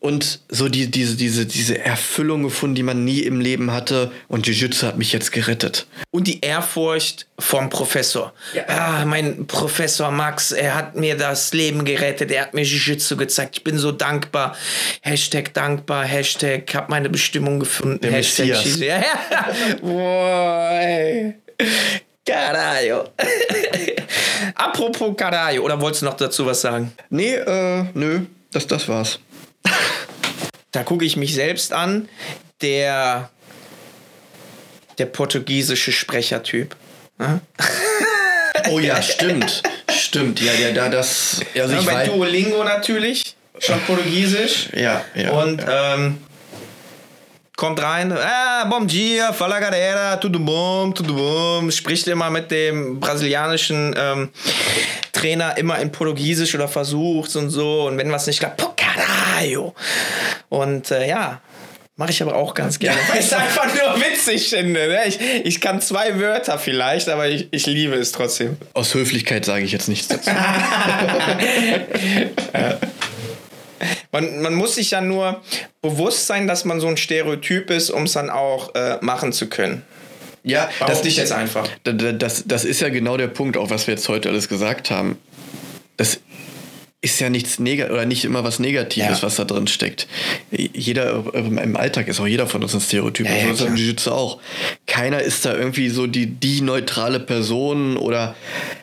und so die, diese, diese, diese Erfüllung gefunden, die man nie im Leben hatte. Und Jiu-Jitsu hat mich jetzt gerettet. Und die Ehrfurcht vom Professor. Ah, mein Professor Max, er hat mir das Leben gerettet. Er hat mir Jiu-Jitsu gezeigt. Ich bin so dankbar. Hashtag dankbar. Hashtag hab meine Bestimmung gefunden. Der Hashtag Messias. (laughs) Ja, ja. Boah, ey. Caralho. (laughs) Apropos Caralho. Oder wolltest du noch dazu was sagen? Nee, äh, nö, das, das war's. Da gucke ich mich selbst an. Der, der portugiesische Sprechertyp. Ja? Oh ja, stimmt. stimmt, ja, ja, da das. Also Ja, ich bei Duolingo natürlich, schon Portugiesisch. ja, ja. Und ähm, kommt rein, ah, bom dia, fala galera, tudo bom, tudo bom. Spricht immer mit dem brasilianischen ähm, Trainer immer in Portugiesisch oder versucht und so. Und wenn was nicht klappt, pô, caralho. Und äh, ja. Mache ich aber auch ganz gerne, (laughs) weil ich es einfach nur witzig finde. Ne? Ich, ich kann zwei Wörter vielleicht, aber ich, ich liebe es trotzdem. Aus Höflichkeit sage ich jetzt nichts dazu. (laughs) (laughs) Man, man muss sich ja nur bewusst sein, dass man so ein Stereotyp ist, um es dann auch äh, machen zu können. ja, Das das, nicht jetzt einfach. Da- da- Das, das ist ja genau der Punkt, auch was wir jetzt heute alles gesagt haben. Das ist ja nichts Neg oder nicht immer was Negatives, Ja. was da drin steckt. Jeder äh, im Alltag ist auch jeder von uns ein Stereotyp. Ja, ja, also das ist. Jiu-Jitsu auch. Keiner ist da irgendwie so die, die neutrale Person oder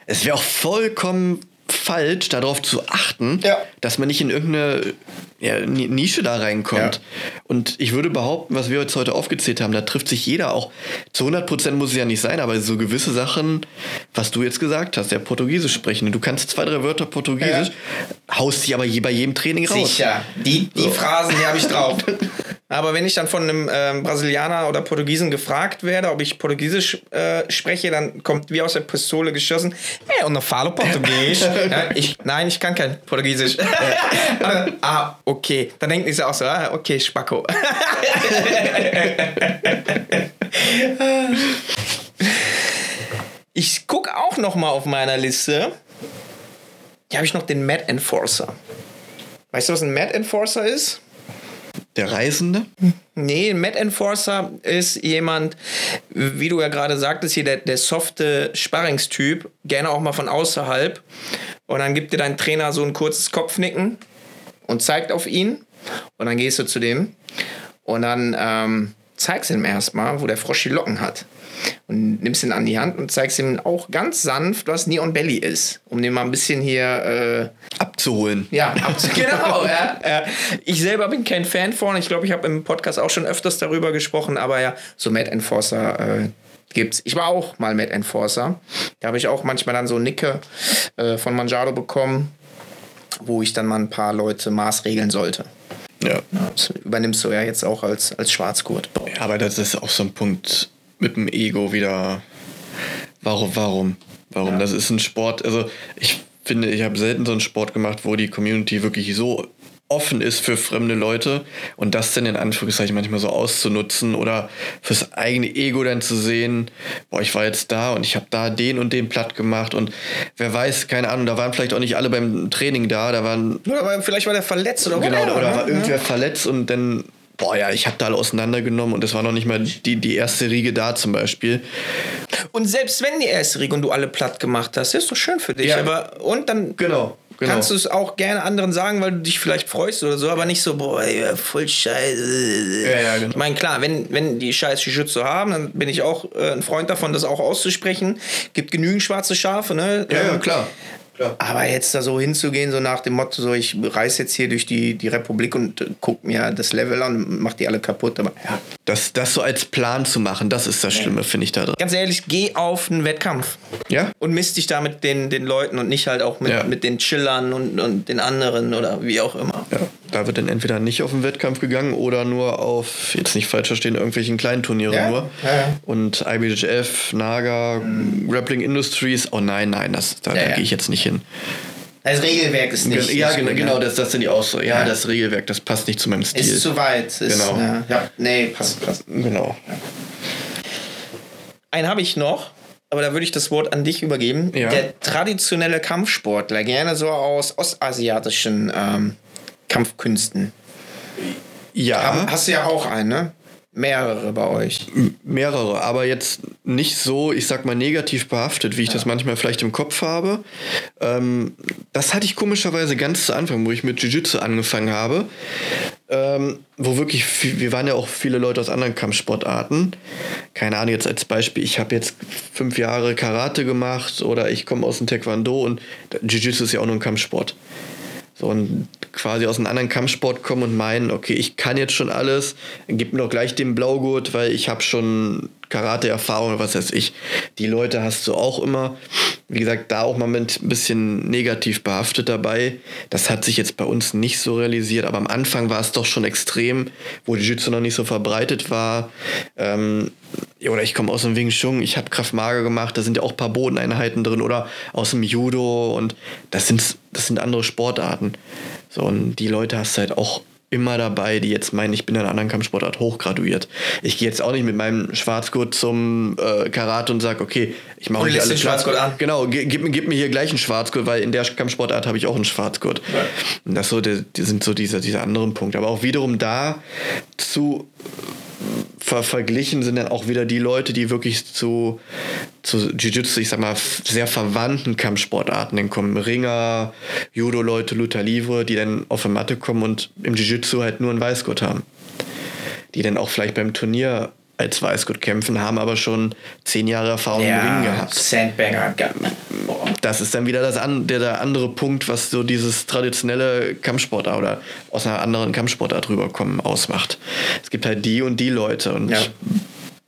es wäre auch vollkommen falsch, darauf zu achten, Ja. dass man nicht in irgendeine ja, Ni- Nische da reinkommt. Ja. Und ich würde behaupten, was wir jetzt heute aufgezählt haben, da trifft sich jeder auch. Zu 100 Prozent muss es ja nicht sein, aber so gewisse Sachen, was du jetzt gesagt hast, der Portugiesisch sprechen. Du kannst zwei, drei Wörter Portugiesisch, haust die aber je bei jedem Training raus. Sicher. Die, die Phrasen, die habe ich drauf. (laughs) Aber wenn ich dann von einem ähm, Brasilianer oder Portugiesen gefragt werde, ob ich Portugiesisch äh, spreche, dann kommt wie aus der Pistole geschossen, hey, und falo Portugiesisch. (laughs) ja, ich, nein, ich kann kein Portugiesisch. (laughs) Ah, okay. Dann denken die auch so, ah, okay, Spacko. (laughs) ich gucke auch noch mal auf meiner Liste. hier habe ich noch den Mad Enforcer. Weißt du, was ein Mad Enforcer ist? Der Reisende? Nee, ein Mad Enforcer ist jemand, wie du ja gerade sagtest, hier der, der softe Sparringstyp, gerne auch mal von außerhalb. Und dann gibt dir dein Trainer so ein kurzes Kopfnicken und zeigt auf ihn. Und dann gehst du zu dem und dann ähm, zeigst du ihm erstmal, wo der Frosch die Locken hat. Und nimmst ihn an die Hand und zeigst ihm auch ganz sanft, was Neon Belly ist. Um den mal ein bisschen hier äh, abzuholen. Ja, abzu (laughs) genau. ja, ja. Ich selber bin kein Fan von. Ich glaube, ich habe im Podcast auch schon öfters darüber gesprochen, aber ja, so Mad Enforcer äh, gibt's. Ich war auch mal Mad Enforcer. Da habe ich auch manchmal dann so Nicke äh, von Manjaro bekommen, wo ich dann mal ein paar Leute maßregeln sollte. Ja. Das übernimmst du ja jetzt auch als, als Schwarzgurt. Ja, aber das ist auch so ein Punkt mit dem Ego wieder. Warum, warum? Warum? Ja. Das ist ein Sport. Also, ich finde, ich habe selten so einen Sport gemacht, wo die Community wirklich so offen ist für fremde Leute und das dann in Anführungszeichen manchmal so auszunutzen oder fürs eigene Ego dann zu sehen, boah, ich war jetzt da und ich habe da den und den platt gemacht und wer weiß, keine Ahnung, da waren vielleicht auch nicht alle beim Training da, da waren... Oder vielleicht war der verletzt oder Genau, oder, oder war irgendwer ja. verletzt und dann boah ja, ich habe da alle auseinandergenommen und es war noch nicht mal die, die erste Riege da zum Beispiel. Und selbst wenn die erste Riege und du alle platt gemacht hast, ist doch schön für dich. Ja. Aber und dann genau. Genau. Kannst du es auch gerne anderen sagen, weil du dich vielleicht freust oder so, aber nicht so, boah, ey, voll scheiße. Ja, ja, genau. Ich meine, klar, wenn, wenn die scheiß Schütze haben, dann bin ich auch äh, ein Freund davon, das auch auszusprechen. Gibt genügend schwarze Schafe, ne? Ja, ähm, ja klar. Klar. Aber jetzt da so hinzugehen, so nach dem Motto, so ich reise jetzt hier durch die, die Republik und äh, guck mir das Level an und mach die alle kaputt. Aber ja. Das, das so als Plan zu machen, das ist das Schlimme, ja. finde ich da drin. Ganz ehrlich, geh auf einen Wettkampf. Ja. Und misst dich da mit den, den Leuten und nicht halt auch mit, ja. mit den Chillern und, und den anderen oder wie auch immer. Ja. Da wird dann entweder nicht auf den Wettkampf gegangen oder nur auf, jetzt nicht falsch verstehen, irgendwelchen kleinen Turnieren ja. nur. Ja, Und IBJF, Naga, mhm. Grappling Industries, oh nein, nein, das, da, da gehe ich jetzt nicht hin. Das Regelwerk ist nicht. Ja, genau, genau das, das sind die Aussage. Ja, ja, das Regelwerk, das passt nicht zu meinem Stil. Ist zu weit. Ist, genau. Ja, ja, nee, passt, passt. Genau. Ja. Einen habe ich noch, aber da würde ich das Wort an dich übergeben. Ja. Der traditionelle Kampfsportler, gerne so aus ostasiatischen ähm, Kampfkünsten. Ja. Hast du ja auch einen, ne? Mehrere bei euch. Mehrere, aber jetzt nicht so, ich sag mal, negativ behaftet, wie ich ja. das manchmal vielleicht im Kopf habe. Ähm, das hatte ich komischerweise ganz zu Anfang, wo ich mit Jiu-Jitsu angefangen habe. Ähm, wo wirklich, viel, wir waren ja auch viele Leute aus anderen Kampfsportarten. Keine Ahnung, jetzt als Beispiel, ich habe jetzt fünf Jahre Karate gemacht oder ich komme aus dem Taekwondo und Jiu-Jitsu ist ja auch nur ein Kampfsport. So und quasi aus einem anderen Kampfsport kommen und meinen, okay, ich kann jetzt schon alles, gib mir doch gleich den Blaugurt, weil ich habe schon Karate-Erfahrung oder was weiß ich. Die Leute hast du auch immer. Wie gesagt, da auch mal mit ein bisschen negativ behaftet dabei. Das hat sich jetzt bei uns nicht so realisiert, aber am Anfang war es doch schon extrem, wo die Jiu-Jitsu noch nicht so verbreitet war. Ähm, oder ich komme aus dem Wing Chun, ich habe Kraft Mager gemacht, da sind ja auch ein paar Bodeneinheiten drin oder aus dem Judo und das sind, das sind andere Sportarten. So, und die Leute hast du halt auch immer dabei, die jetzt meinen, ich bin in einer anderen Kampfsportart hochgraduiert. Ich gehe jetzt auch nicht mit meinem Schwarzgurt zum äh, Karate und sage, okay, ich mache nicht alles Schwarzgurt an. Genau, gib, gib, mir hier gleich einen Schwarzgurt, weil in der Kampfsportart habe ich auch einen Schwarzgurt. Ja. Das so, die, die sind so diese, diese anderen Punkte. Aber auch wiederum da zu ver verglichen sind dann auch wieder die Leute, die wirklich zu, zu Jiu-Jitsu, ich sag mal, sehr verwandten Kampfsportarten kommen. Ringer, Judo-Leute, Luther Livre, die dann auf der Matte kommen und im Jiu-Jitsu halt nur einen Weißgurt haben. Die dann auch vielleicht beim Turnier als Weißgurt kämpfen, haben aber schon zehn Jahre Erfahrung ja, im Ring gehabt. Sandbagger. Das ist dann wieder das an, der, der andere Punkt, was so dieses traditionelle Kampfsportart oder aus einer anderen Kampfsportart rüberkommen ausmacht. Es gibt halt die und die Leute und ja.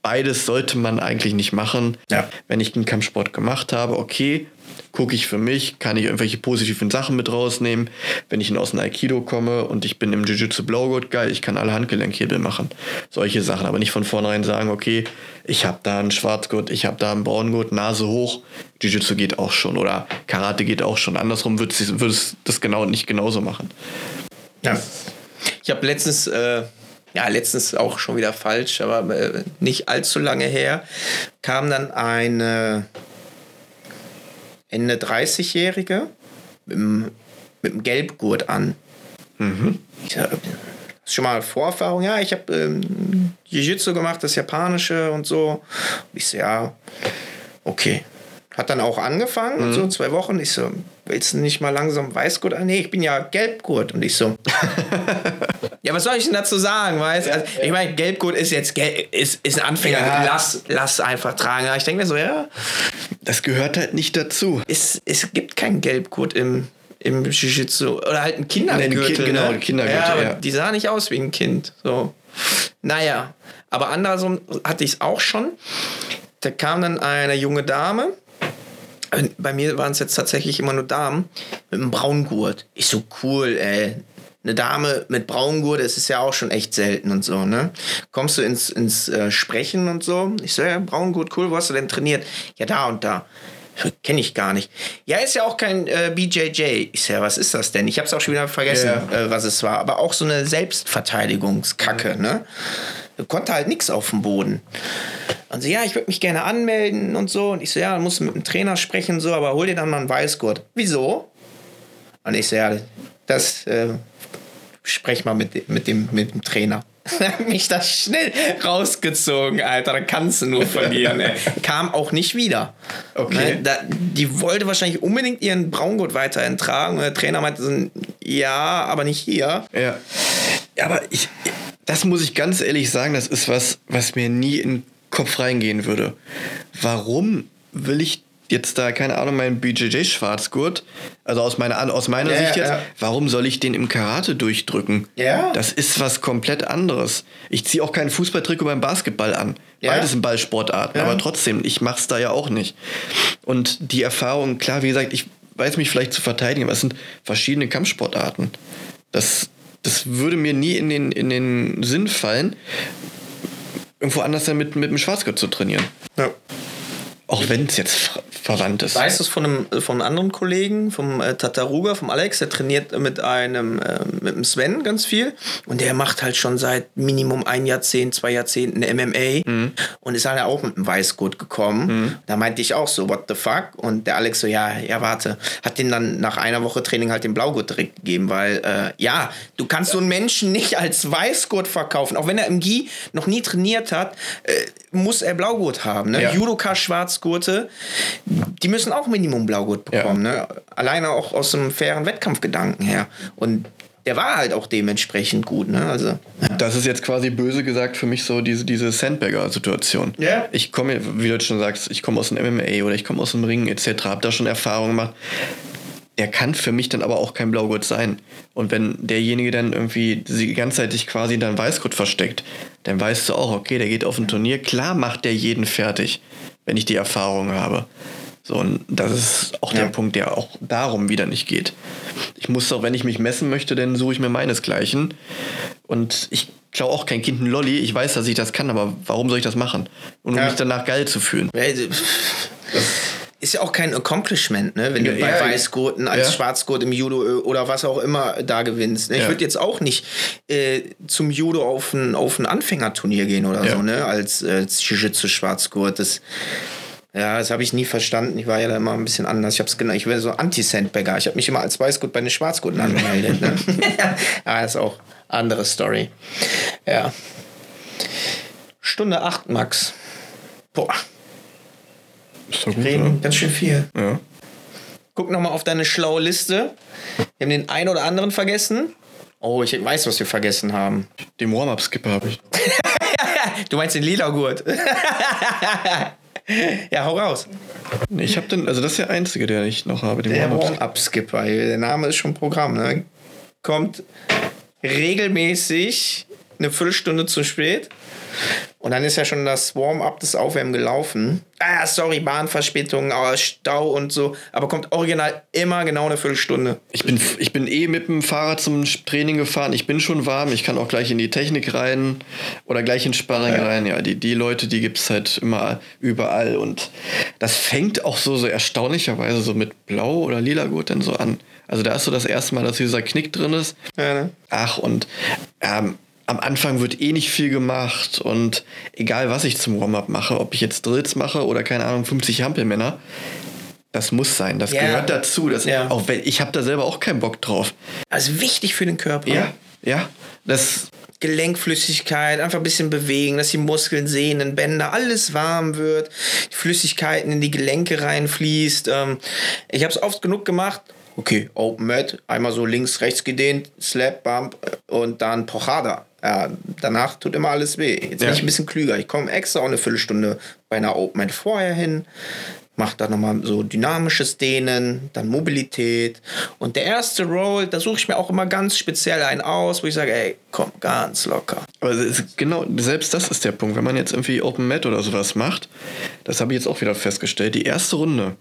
beides sollte man eigentlich nicht machen. Ja. Wenn ich einen Kampfsport gemacht habe, okay, gucke ich für mich, kann ich irgendwelche positiven Sachen mit rausnehmen. Wenn ich aus dem Aikido komme und ich bin im Jiu-Jitsu Blaugurt, geil, ich kann alle Handgelenkhebel machen. Solche Sachen, aber nicht von vornherein sagen, okay, ich habe da einen Schwarzgurt, ich habe da einen Braungurt, Nase hoch, Jiu-Jitsu geht auch schon oder Karate geht auch schon. Andersrum würde es das genau nicht genauso machen. Ja. Ich habe letztens, äh, ja, letztens auch schon wieder falsch, aber äh, nicht allzu lange her, kam dann eine Ende 30-Jährige mit dem, mit dem Gelbgurt an. Ich sag, hast du schon mal Vorerfahrung? Ja, ich habe ähm, Jiu-Jitsu gemacht, das Japanische und so. Und ich so, ja, okay. Hat dann auch angefangen, so zwei Wochen. Ich so, willst du nicht mal langsam Weißgurt an? Nee, ich bin ja Gelbgurt. Und ich so, (laughs) ja, was soll ich denn dazu sagen, weißt also, Ich meine, Gelbgurt ist jetzt ist, ist ein Anfänger. Ja. Lass, lass einfach tragen. Aber ich denke mir so, ja, Das gehört halt nicht dazu. es, es gibt keinen Gelbgurt im, im Jiu-Jitsu. Oder halt ein Kindergürtel. Kind- genau, ne? ein Kindergürtel, ja, ja. Die sah nicht aus wie ein Kind. So. Naja, aber andersrum hatte ich es auch schon. Da kam dann eine junge Dame. Bei mir waren es jetzt tatsächlich immer nur Damen mit einem Braungurt. Ich so cool, ey. Eine Dame mit Braungurt, das ist ja auch schon echt selten und so, ne? Kommst du ins, ins äh, Sprechen und so? Ich so, ja, Braungurt, cool, wo hast du denn trainiert? Ja, da und da. Kenne ich gar nicht. Ja, ist ja auch kein äh, BJJ. Ich so, ja, was ist das denn? Ich habe es auch schon wieder vergessen, Ja. äh, was es war. Aber auch so eine Selbstverteidigungskacke, ne? Konnte halt nichts auf dem Boden. Und so, ja, ich würde mich gerne anmelden und so. Und ich so, ja, dann musst du mit dem Trainer sprechen, so, aber hol dir dann mal einen Weißgurt. Wieso? Und ich so, ja, das äh, sprech mal mit, dem- mit, dem, mit dem Trainer. (laughs) Hat mich das schnell rausgezogen, Alter. Da kannst du nur verlieren, ey. (laughs) Kam auch nicht wieder. Okay. Ne, Da, die wollte wahrscheinlich unbedingt ihren Braungurt weiterhin tragen. Und der Trainer meinte so, ja, aber nicht hier. Ja. Aber ich, das muss ich ganz ehrlich sagen, das ist was, was mir nie in Kopf reingehen würde. Warum will ich jetzt da, keine Ahnung, meinen BJJ-Schwarzgurt, also aus meiner, aus meiner Ja, Sicht jetzt, ja. warum soll ich den im Karate durchdrücken? Ja. Das ist was komplett anderes. Ich ziehe auch keinen Fußballtrikot beim Basketball an. Ja. Beides sind Ballsportarten, Ja. aber trotzdem, ich mach's da ja auch nicht. Und die Erfahrung, klar, wie gesagt, ich weiß mich vielleicht zu verteidigen, aber es sind verschiedene Kampfsportarten. Das, das würde mir nie in den, in den Sinn fallen, irgendwo anders dann mit, mit dem Schwarzgurt zu trainieren. Ja. Auch wenn es jetzt ver verwandt ist. Weißt du es von einem, von einem anderen Kollegen, vom äh, Tataruga, vom Alex, der trainiert mit einem, äh, mit dem Sven ganz viel. Und der macht halt schon seit Minimum ein Jahrzehnt, zwei Jahrzehnten MMA und ist halt auch mit einem Weißgurt gekommen. Da meinte ich auch so, what the fuck? Und der Alex so, ja, ja, warte. Hat den dann nach einer Woche Training halt den Blaugurt direkt gegeben, weil, äh, ja, du kannst so einen Menschen nicht als Weißgurt verkaufen. Auch wenn er im Gi noch nie trainiert hat, äh, muss er Blaugurt haben. Ne? Ja. Judoka Schwarzgurte, die müssen auch Minimum Blaugurt bekommen. Ne? Alleine auch aus einem fairen Wettkampfgedanken her. Und der war halt auch dementsprechend gut. Ne? Also, Das ist jetzt quasi böse gesagt für mich so diese, diese Sandbagger-Situation. Ja. Ich komme, wie du jetzt schon sagst, ich komme aus dem MMA oder ich komme aus dem Ringen etc., habe da schon Erfahrungen gemacht. Der kann für mich dann aber auch kein Blaugurt sein. Und wenn derjenige dann irgendwie die ganze Zeit quasi in deinem Weißgurt versteckt, dann weißt du auch, okay, der geht auf ein Turnier, klar macht der jeden fertig, wenn ich die Erfahrung habe. So, und das ist auch Ja. der Punkt, der auch darum wieder nicht geht. Ich muss doch, wenn ich mich messen möchte, dann suche ich mir meinesgleichen. Und ich klaue auch kein Kind ein Lolli. Ich weiß, dass ich das kann, aber warum soll ich das machen? Und um Ja. mich danach geil zu fühlen. Also, ist ja auch kein Accomplishment, ne? wenn du Ja, bei ja. Weißgurten als Ja. Schwarzgurt im Judo äh, oder was auch immer da gewinnst. Ne? Ich würde jetzt auch nicht äh, zum Judo auf ein, auf ein Anfängerturnier gehen oder so, ne? als, äh, Jiu-Jitsu-Schwarzgurt. Das, ja, das habe ich nie verstanden. Ich war ja da immer ein bisschen anders. Ich habe es genannt. Ich wäre so Anti-Sandbagger. Ich habe mich immer als Weißgurt bei den Schwarzgurten (laughs) angemeldet. Ne? Das ist auch eine andere Story. Ja. Stunde 8, Max. Boah, Ist doch gut, reden ganz schön viel. Ja. Guck nochmal auf deine schlaue Liste. Wir haben den einen oder anderen vergessen. Oh, ich weiß, was wir vergessen haben. Den Warm-Up-Skipper habe ich. (laughs) Du meinst den lila Gurt. (laughs) ja, hau raus. Ich habe den, also das ist der einzige, den ich noch habe. Den Der Warm-Up-Skipper. Warm-Up-Skipper. Der Name ist schon Programm. Ne? Kommt regelmäßig eine Viertelstunde zu spät. Und dann ist ja schon das Warm-up, das Aufwärmen gelaufen. Ah, sorry, Bahnverspätung, aber Stau und so. Aber kommt original immer genau eine Viertelstunde. Ich bin, ich bin eh mit dem Fahrrad zum Training gefahren. Ich bin schon warm. Ich kann auch gleich in die Technik rein oder gleich in Sparring rein. Ja, die, die Leute, die gibt es halt immer überall. Und das fängt auch so, so erstaunlicherweise so mit Blau oder Lila Gurt dann so an. Also da ist so das erste Mal, dass dieser Knick drin ist. Ja, ne? Ach, und ähm, am Anfang wird eh nicht viel gemacht und egal was ich zum Warm-up mache, ob ich jetzt Drills mache oder keine Ahnung, 50 Hampelmänner, Das muss sein, das Ja. gehört dazu. Das, Ja. auch wenn, ich habe da selber auch keinen Bock drauf. Also wichtig für den Körper. Ja, ja. Das, Gelenkflüssigkeit, einfach ein bisschen bewegen, dass die Muskeln, Sehnen, Bänder, alles warm wird, die Flüssigkeiten in die Gelenke reinfließt. Ähm, ich habe es oft genug gemacht. Okay, Open Mat, einmal so links, rechts gedehnt, Slap, Bump und dann Pochada. Ja, danach tut immer alles weh. Jetzt bin Ja. ich ein bisschen klüger. Ich komme extra auch eine Viertelstunde bei einer Open Mat vorher hin, mache dann nochmal so dynamisches Dehnen, dann Mobilität. Und der erste Roll, da suche ich mir auch immer ganz speziell einen aus, wo ich sage, ey, komm, ganz locker. aber genau, selbst das ist der Punkt. Wenn man jetzt irgendwie Open Mat oder sowas macht, das habe ich jetzt auch wieder festgestellt, die erste Runde,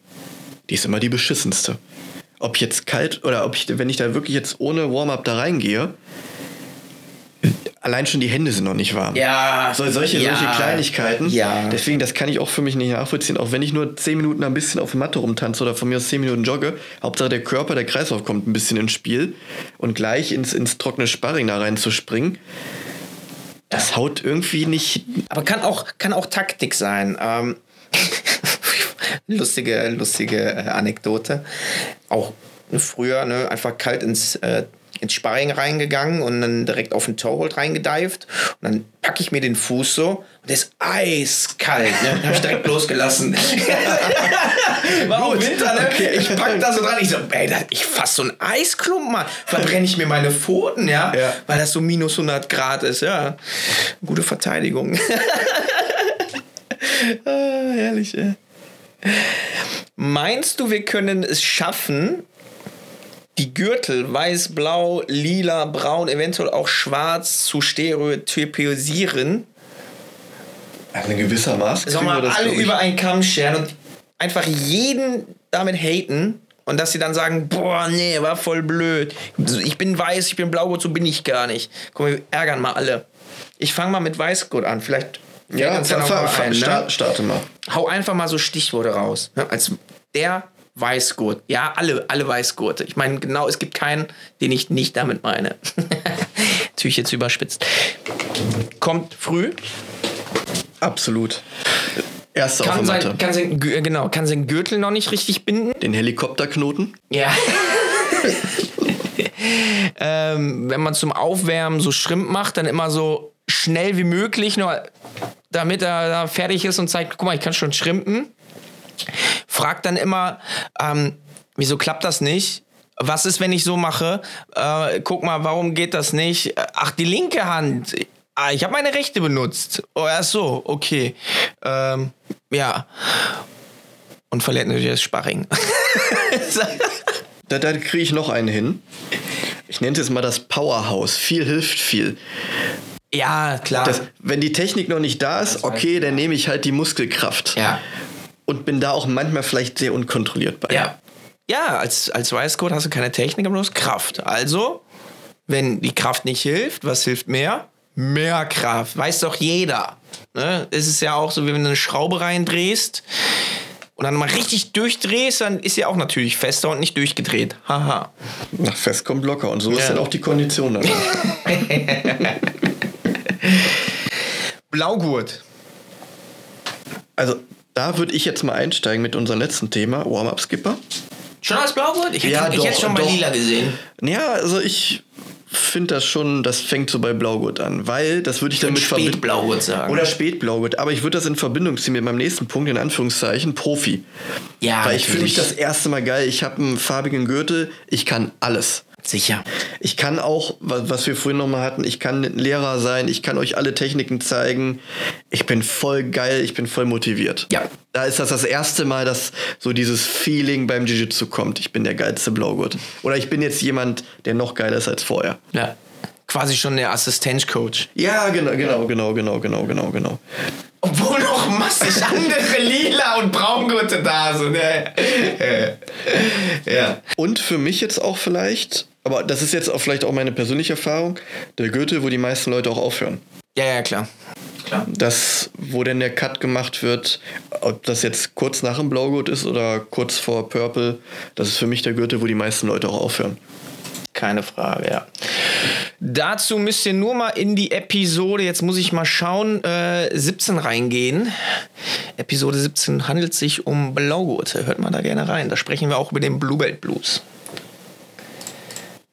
die ist immer die beschissenste. Ob jetzt kalt oder ob ich, wenn ich da wirklich jetzt ohne Warm-up da reingehe, allein schon die Hände sind noch nicht warm. Ja. So, solche, ja, solche Kleinigkeiten. Ja. Deswegen, das kann ich auch für mich nicht nachvollziehen. Auch wenn ich nur 10 Minuten ein bisschen auf der Matte rumtanze oder von mir aus 10 Minuten jogge, Hauptsache der Körper, der Kreislauf kommt ein bisschen ins Spiel und gleich ins, ins trockene Sparring da reinzuspringen, das haut irgendwie nicht. Aber kann auch, kann auch Taktik sein. Ähm, (laughs) lustige, lustige äh, Anekdote. Auch früher ne, einfach kalt ins, äh, ins Sparring reingegangen und dann direkt auf den Toehold reingedived. Und dann packe ich mir den Fuß so und der ist eiskalt. Ne? Dann habe ich direkt losgelassen. (laughs) War auch Winter, ne? Ich pack da so dran. Ich so, ey, ich fass so einen Eisklumpen mal. Verbrenne ich mir meine Pfoten, ja? Ja. Weil das so minus 100 Grad ist, ja. Gute Verteidigung. (laughs) ah, herrlich, ey. Meinst du, wir können es schaffen, die Gürtel weiß, blau, lila, braun, eventuell auch schwarz zu stereotypisieren? Also in gewisser Maß. Wir das, alle über einen Kamm scheren und einfach jeden damit haten und dass sie dann sagen, boah, nee, war voll blöd. Ich bin weiß, ich bin blau, so bin ich gar nicht. Guck mal, wir ärgern mal alle. Ich fange mal mit Weißgurt an. Vielleicht Ja, dann auch mal ein, ne? sta- starte mal. Hau einfach mal so Stichworte raus. Ne? Als der Weißgurt. Ja, alle, alle Weißgurte. Ich meine, genau, es gibt keinen, den ich nicht damit meine. (laughs) Natürlich jetzt überspitzt. Kommt früh, Absolut. Erste auf kann sein, kann sein, Gü- genau, kann sein Gürtel noch nicht richtig binden. Den Helikopterknoten. Ja. (laughs) ähm, wenn man zum Aufwärmen so Schrimp macht, dann immer so schnell wie möglich, nur damit er da fertig ist und zeigt, guck mal, ich kann schon schrimpen. Fragt dann immer, ähm, wieso klappt das nicht? Was ist, wenn ich so mache? Äh, guck mal, warum geht das nicht? Ach, die linke Hand. Ah, ich habe meine rechte benutzt. Oh, ach so, okay. Ähm, ja. Und verliert natürlich das Sparring. (laughs) Da, da kriege ich noch einen hin. Ich nenne es mal das Powerhouse. Viel hilft viel. ja, klar. Das, wenn die Technik noch nicht da ist, okay, dann nehme ich halt die Muskelkraft. ja. Und bin da auch manchmal vielleicht sehr unkontrolliert bei. Ja. Ja, als, als Weißgurt hast du keine Technik, aber du hast Kraft. Also, wenn die Kraft nicht hilft, was hilft mehr? Mehr Kraft. Weiß doch jeder. Ne? Es ist ja auch so, wie wenn du eine Schraube reindrehst und dann mal richtig durchdrehst, dann ist sie auch natürlich fester und nicht durchgedreht. Haha. Nach fest kommt locker. Und so ist Ja. dann auch die Kondition dann. (laughs) Blaugurt. also da würde ich jetzt mal einsteigen mit unserem letzten Thema, Warm-Up-Skipper. Schon als Blaugurt? Ich hätte Ja, ich hätte schon bei doch. Lila gesehen. Ja, also ich finde das schon, das fängt so bei Blaugurt an, weil das würde ich damit verbinden. Spätblaugurt sagen. Oder Spätblaugurt, aber ich würde das in Verbindung ziehen mit meinem nächsten Punkt, in Anführungszeichen, Profi. ja, Weil ich fühle mich das erste Mal geil. Ich habe einen farbigen Gürtel, ich kann alles. Sicher. Ich kann auch, wa- was wir vorhin nochmal hatten, ich kann Lehrer sein, ich kann euch alle Techniken zeigen. Ich bin voll geil, ich bin voll motiviert. Ja. Da ist das das erste Mal, dass so dieses Feeling beim Jiu-Jitsu kommt. Ich bin der geilste Blaugurt. Oder ich bin jetzt jemand, der noch geiler ist als vorher. Ja. Quasi schon der Assistenzcoach. Ja, genau, genau, genau, genau, genau, genau, genau. Obwohl noch massig andere Lila und Braungurte da sind. (laughs) Ja. Und für mich jetzt auch vielleicht, aber das ist jetzt auch vielleicht auch meine persönliche Erfahrung, der Gürtel, wo die meisten Leute auch aufhören. Ja, ja, klar. Klar. Das, wo denn der Cut gemacht wird, ob das jetzt kurz nach dem Blaugurt ist oder kurz vor Purple, das ist für mich der Gürtel, wo die meisten Leute auch aufhören. Keine Frage, ja. Dazu müsst ihr nur mal in die Episode, jetzt muss ich mal schauen, äh, 17 reingehen. Episode 17 handelt sich um Blaugurte. Hört mal da gerne rein. Da sprechen wir auch über den Bluebelt Blues.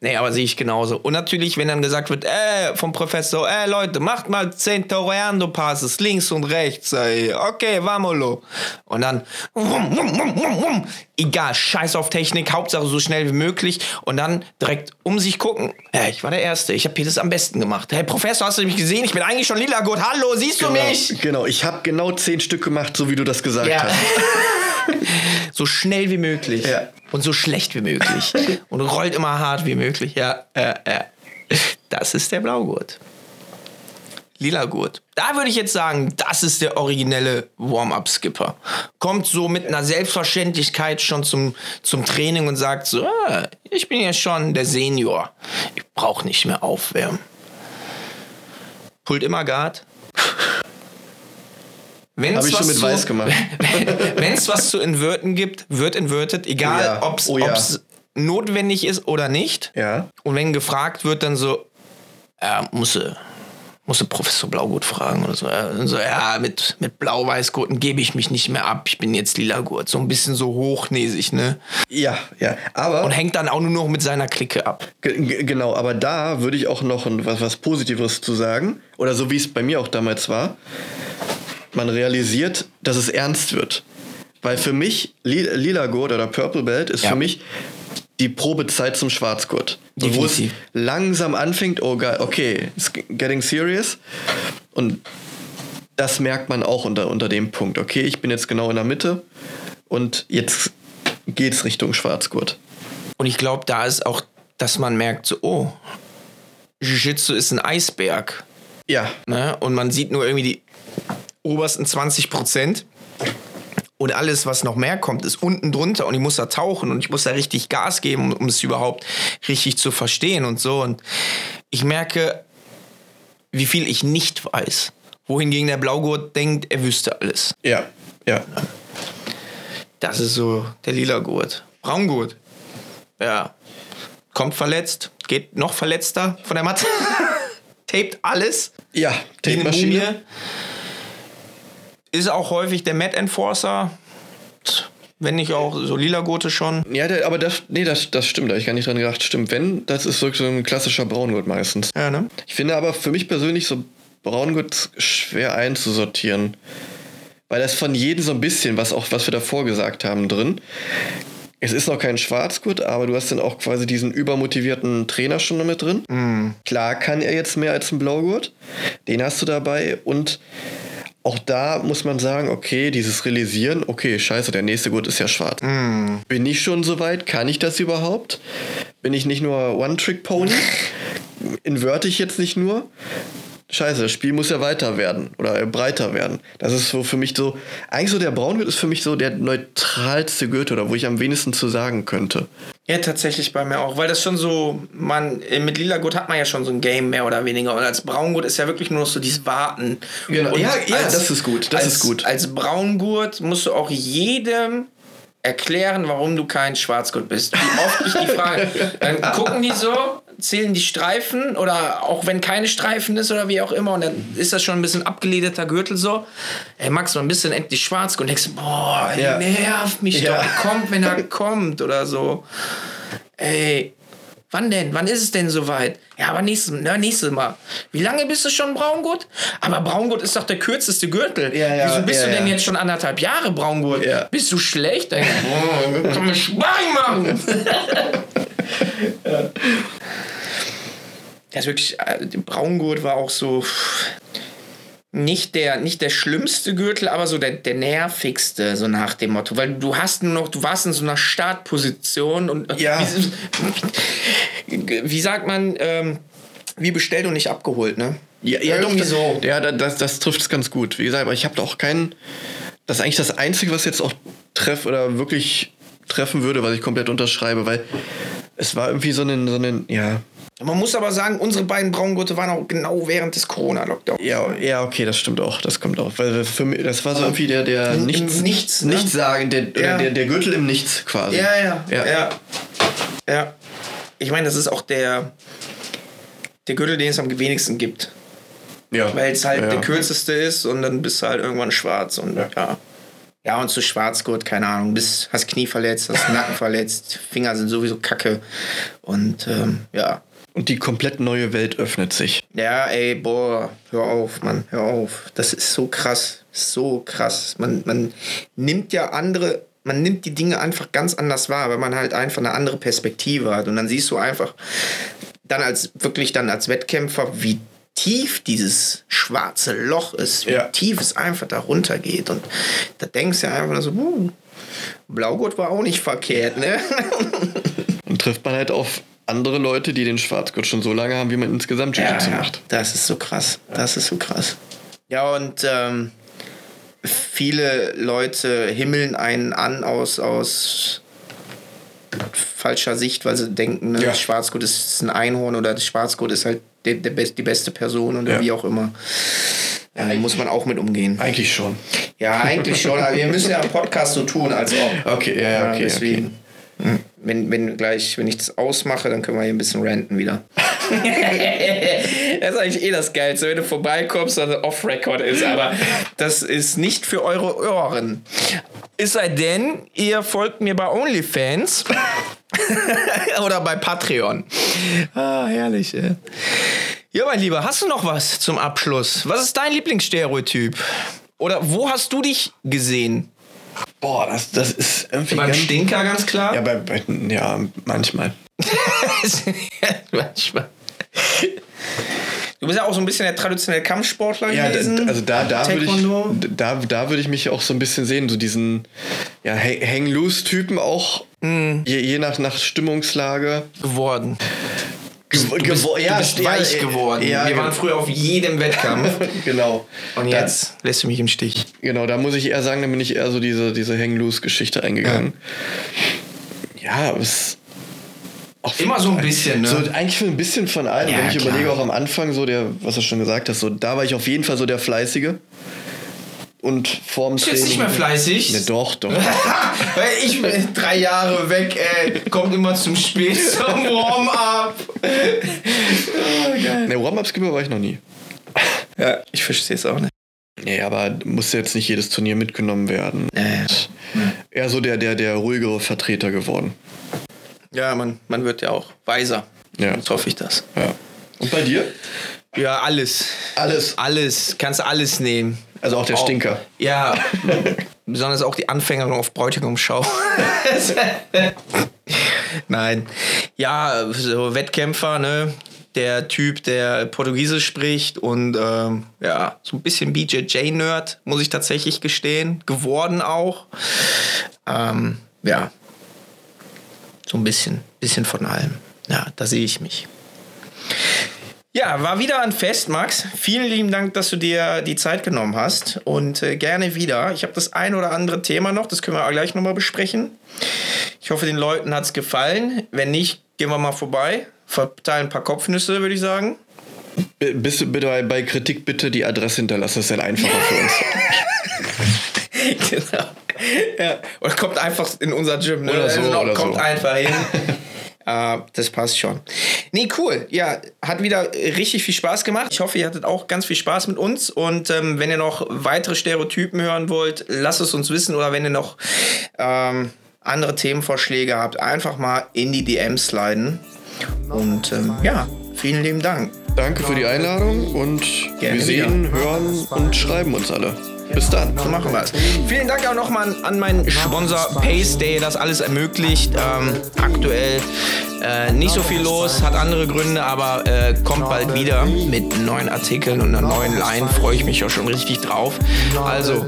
Nee, aber sehe ich genauso. Und natürlich, wenn dann gesagt wird, äh, vom Professor, äh, Leute, macht mal 10 Toreando Passes, links und rechts, ey. okay, vamolo. Und dann, wum, wum, wum, wum, wum. egal, scheiß auf Technik, Hauptsache so schnell wie möglich. Und dann direkt um sich gucken, äh, ich war der Erste, ich habe das am besten gemacht. Hey, Professor, hast du mich gesehen? Ich bin eigentlich schon lila gut. Hallo, siehst genau, du mich? Genau, ich habe genau 10 Stück gemacht, so wie du das gesagt Ja. hast. (laughs) so schnell wie möglich. Ja. Und so schlecht wie möglich. (laughs) und rollt immer hart wie möglich. Ja, ja, ja. Das ist der Blaugurt. Lila Gurt. Da würde ich jetzt sagen, das ist der originelle Warm-Up-Skipper. Kommt so mit einer Selbstverständlichkeit schon zum, zum Training und sagt so, ah, ich bin ja schon der Senior. Ich brauche nicht mehr aufwärmen. Pult immer Guard. Wenn's Hab ich schon was mit zu- weiß gemacht. Wenn es (laughs) was zu inverten gibt, wird inverted, egal Oh ja. ob es Oh ja. notwendig ist oder nicht. Ja. Und wenn gefragt wird, dann so, ja, musste, musste Professor Blaugurt fragen oder so. Und so, ja mit, mit Blau-Weiß-Gurten gebe ich mich nicht mehr ab, ich bin jetzt lila Gurt. So ein bisschen so hochnäsig, ne? Ja, ja. Aber. Und hängt dann auch nur noch mit seiner Clique ab. Ge- ge- Genau, aber da würde ich auch noch ein- was, was Positives zu sagen. Oder so wie es bei mir auch damals war. Man realisiert, dass es ernst wird. Weil für mich, Li Lila Gurt oder Purple Belt ist Ja. für mich die Probezeit zum Schwarzgurt. So, Wo es langsam anfängt, oh geil, okay, it's getting serious. Und das merkt man auch unter, unter dem Punkt. Okay, ich bin jetzt genau in der Mitte und jetzt geht's Richtung Schwarzgurt. Und ich glaube, da ist auch, dass man merkt, so, oh, Jiu-Jitsu ist ein Eisberg. Ja, Ne? Und man sieht nur irgendwie die obersten 20 Prozent. Und alles, was noch mehr kommt, ist unten drunter. Und ich muss da tauchen und ich muss da richtig Gas geben, um, um es überhaupt richtig zu verstehen und so. Und ich merke, wie viel ich nicht weiß. Wohingegen der Blaugurt denkt, er wüsste alles. ja, ja. Das ist so der lila Gurt. Braungurt. Ja. Kommt verletzt, geht noch verletzter von der Matte. (laughs) Taped alles. Ja, Tape-Maschine. Ist auch häufig der Mad Enforcer. Wenn nicht auch so lila Gurte schon. Ja, der, aber das, nee, das, das stimmt, da hab ich gar nicht dran gedacht. Stimmt, wenn, das ist wirklich so ein klassischer Braungurt meistens. Ja, ne? Ich finde aber für mich persönlich so Braungurt schwer einzusortieren. Weil das von jedem so ein bisschen, was auch, was wir davor gesagt haben, drin. Es ist noch kein Schwarzgurt, aber du hast dann auch quasi diesen übermotivierten Trainer schon noch mit drin. Klar kann er jetzt mehr als ein Blaugurt. Den hast du dabei und auch da muss man sagen, okay, dieses Realisieren, okay, scheiße, der nächste Gurt ist ja schwarz. Bin ich schon so weit? Kann ich das überhaupt? Bin ich nicht nur One-Trick-Pony? (laughs) Inverte ich jetzt nicht nur? Scheiße, das Spiel muss ja weiter werden oder äh, breiter werden. Das ist so für mich so, eigentlich so der Braungurt ist für mich so der neutralste Gürtel oder wo ich am wenigsten zu sagen könnte. Ja, tatsächlich bei mir auch. Weil das schon so, man, äh, mit lila Gurt hat man ja schon so ein Game mehr oder weniger. Und als Braungurt ist ja wirklich nur noch so dieses Warten. Genau. Und Ja, ja, das ist gut, das als, ist gut. Als Braungurt musst du auch jedem erklären, warum du kein Schwarzgurt bist. Wie oft ich die frage. (laughs) Dann gucken die so, zählen die Streifen oder auch wenn keine Streifen ist oder wie auch immer und dann ist das schon ein bisschen abgelederter Gürtel so. Ey Max, bist du denn endlich Schwarzgurt? Und denkst boah, Ja. nervt mich Ja. doch. Er kommt, wenn er kommt oder so. Ey, wann denn? Wann ist es denn soweit? Ja, aber nächstes, na, nächstes Mal. Wie lange bist du schon Braungurt? Aber Braungurt ist doch der kürzeste Gürtel. Ja, ja, Wieso bist ja, du denn jetzt schon anderthalb Jahre Braungurt? Bist du schlecht? Dann, oh, kann man Sparring machen. (laughs) (laughs) Das ist wirklich, äh, der Braungurt war auch so nicht der, nicht der schlimmste Gürtel, aber so der, der nervigste, so nach dem Motto. Weil du hast nur noch, du warst in so einer Startposition und Ja. wie, (laughs) wie sagt man, ähm, wie bestellt und nicht abgeholt, ne? Ja, ja Irgendwie doch, so. Ja, da- das, das trifft es ganz gut. Wie gesagt, aber ich habe da auch keinen. Das ist eigentlich das Einzige, was jetzt auch treff oder wirklich treffen würde, was ich komplett unterschreibe, weil es war irgendwie so ein, so ein ja, Man muss aber sagen, unsere beiden Braungurte waren auch genau während des Corona-Lockdowns. ja, ja, okay, das stimmt auch, das kommt auch, weil für mich, das war so irgendwie der, der nichts, Nichts, ne? nichts sagen, der, Ja. der, der Gürtel im Nichts quasi. Ja, ja, Ja. ja. Ja. Ich meine, das ist auch der. der Gürtel, den es am wenigsten gibt. Ja. Weil es halt ja. der kürzeste ist und dann bist du halt irgendwann schwarz und ja. Ja, und zu Schwarzgurt, keine Ahnung, bist, hast Knie verletzt, hast Nacken (laughs) verletzt, Finger sind sowieso kacke. Und ähm, ja. Und die komplett neue Welt öffnet sich. Ja, ey, boah, hör auf, Mann, hör auf. Das ist so krass, so krass. Man, man nimmt ja andere, man nimmt die Dinge einfach ganz anders wahr, weil man halt einfach eine andere Perspektive hat. Und dann siehst du einfach, dann als wirklich dann als Wettkämpfer, wie tief dieses schwarze Loch ist, wie Ja. tief es einfach da runter geht. Und da denkst du einfach so, uh, Blaugurt war auch nicht verkehrt, ne? (laughs) Und trifft man halt auf andere Leute, die den Schwarzgurt schon so lange haben, wie man insgesamt Jiu-Jitsu macht. Das ist so krass. Das ist so krass. Ja, und ähm, viele Leute himmeln einen an aus, aus falscher Sicht, weil sie denken, ne, Ja. das Schwarzgurt ist ein Einhorn oder das Schwarzgurt ist halt best, die beste Person oder Ja. wie auch immer. Ja, da muss man auch mit umgehen. Eigentlich schon. Ja, eigentlich schon, aber wir müssen ja im Podcast so tun, als ob. Okay, ja, ja, okay. deswegen. Wenn, wenn gleich, wenn ich das ausmache, dann können wir hier ein bisschen ranten wieder. (laughs) das ist eigentlich eh das Geilste, wenn du vorbeikommst, dass es off-record ist, aber das ist nicht für eure Ohren. Es sei denn, ihr folgt mir bei OnlyFans (laughs) oder bei Patreon. Ah, herrlich, ey. Ja, mein Lieber, hast du noch was zum Abschluss? Was ist dein Lieblingsstereotyp? Oder wo hast du dich gesehen? Boah, das, das ist irgendwie Beim ganz... Stinker ganz klar. Ja, bei, bei, ja, manchmal. (laughs) Manchmal. (laughs) Du bist ja auch so ein bisschen der traditionelle Kampfsportler Ja, gewesen. da, also da, da würde ich, da, da würde ich mich auch so ein bisschen sehen, so diesen ja, Hang-Loose-Typen auch, Mhm. je, je nach, nach Stimmungslage. geworden. Gew Du bist, du bist weich geworden. Ja, Wir genau. waren früher auf jedem Wettkampf. (laughs) Genau. Und Da- jetzt lässt du mich im Stich. Genau, da muss ich eher sagen, da bin ich eher so diese, diese Hang-Loose-Geschichte eingegangen. Ja, aber es. Auch Immer so ein bisschen, ne? So, eigentlich ein bisschen von allem. Ja, Wenn ich klar. überlege, auch am Anfang, so der, was du schon gesagt hast, so, da war ich auf jeden Fall so der Fleißige. Und vorm Training. jetzt nicht mehr fleißig? Ne, doch, doch. (laughs) Weil ich bin drei Jahre weg, ey. Kommt immer zum Spiel (laughs) zum Warm-up. Ne, Warm-Up-Skipper war ich noch nie. Ja, ich verstehe es auch nicht. Nee, aber muss jetzt nicht jedes Turnier mitgenommen werden. Ja, Eher so der, der, der ruhigere Vertreter geworden. Ja man, man wird ja auch weiser. Ja. Jetzt hoffe ich das. Ja. Und bei dir? Ja, alles. Alles. Alles. Kannst alles nehmen. Also auch der Stinker. Ja. (laughs) Besonders auch die Anfängerin auf Bräutigamschau. (laughs) Nein. Ja, so Wettkämpfer, ne? Der Typ, der Portugiesisch spricht und ähm, ja, so ein bisschen BJJ-Nerd, muss ich tatsächlich gestehen. Geworden auch. Ähm, ja. So ein bisschen, bisschen von allem. Ja, da sehe ich mich. Ja, war wieder ein Fest, Max. Vielen lieben Dank, dass du dir die Zeit genommen hast und äh, gerne wieder. Ich habe das ein oder andere Thema noch, das können wir gleich nochmal besprechen. Ich hoffe, den Leuten hat es gefallen. Wenn nicht, gehen wir mal vorbei. Verteilen ein paar Kopfnüsse, würde ich sagen. B- Bist du bitte bei, bei Kritik bitte die Adresse hinterlassen, das ist dann einfacher für uns. (laughs) genau. (laughs) Ja. Oder kommt einfach in unser Gym. Ne? Oder so, Also, oder kommt so. einfach hin. Äh, (laughs) das passt schon. Nee, cool. Ja, hat wieder richtig viel Spaß gemacht. Ich hoffe, ihr hattet auch ganz viel Spaß mit uns. Und ähm, wenn ihr noch weitere Stereotypen hören wollt, lasst es uns wissen. Oder wenn ihr noch ähm, andere Themenvorschläge habt, einfach mal in die DMs sliden. Und ähm, ja, vielen lieben Dank. Danke für die Einladung und Gerne wir sehen, hören und schreiben uns alle. Bis dann. So machen wir es. Vielen Dank auch nochmal an, meinen Sponsor Pace, der das alles ermöglicht. Ähm, aktuell äh, nicht so viel los, hat andere Gründe, aber äh, kommt bald wieder mit neuen Artikeln und einer neuen Line. Freue ich mich auch schon richtig drauf. Also,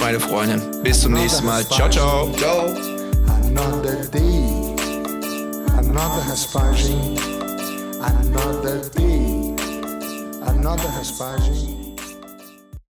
meine Freunde, bis zum nächsten Mal. Ciao, ciao. Ciao. Another day, another another.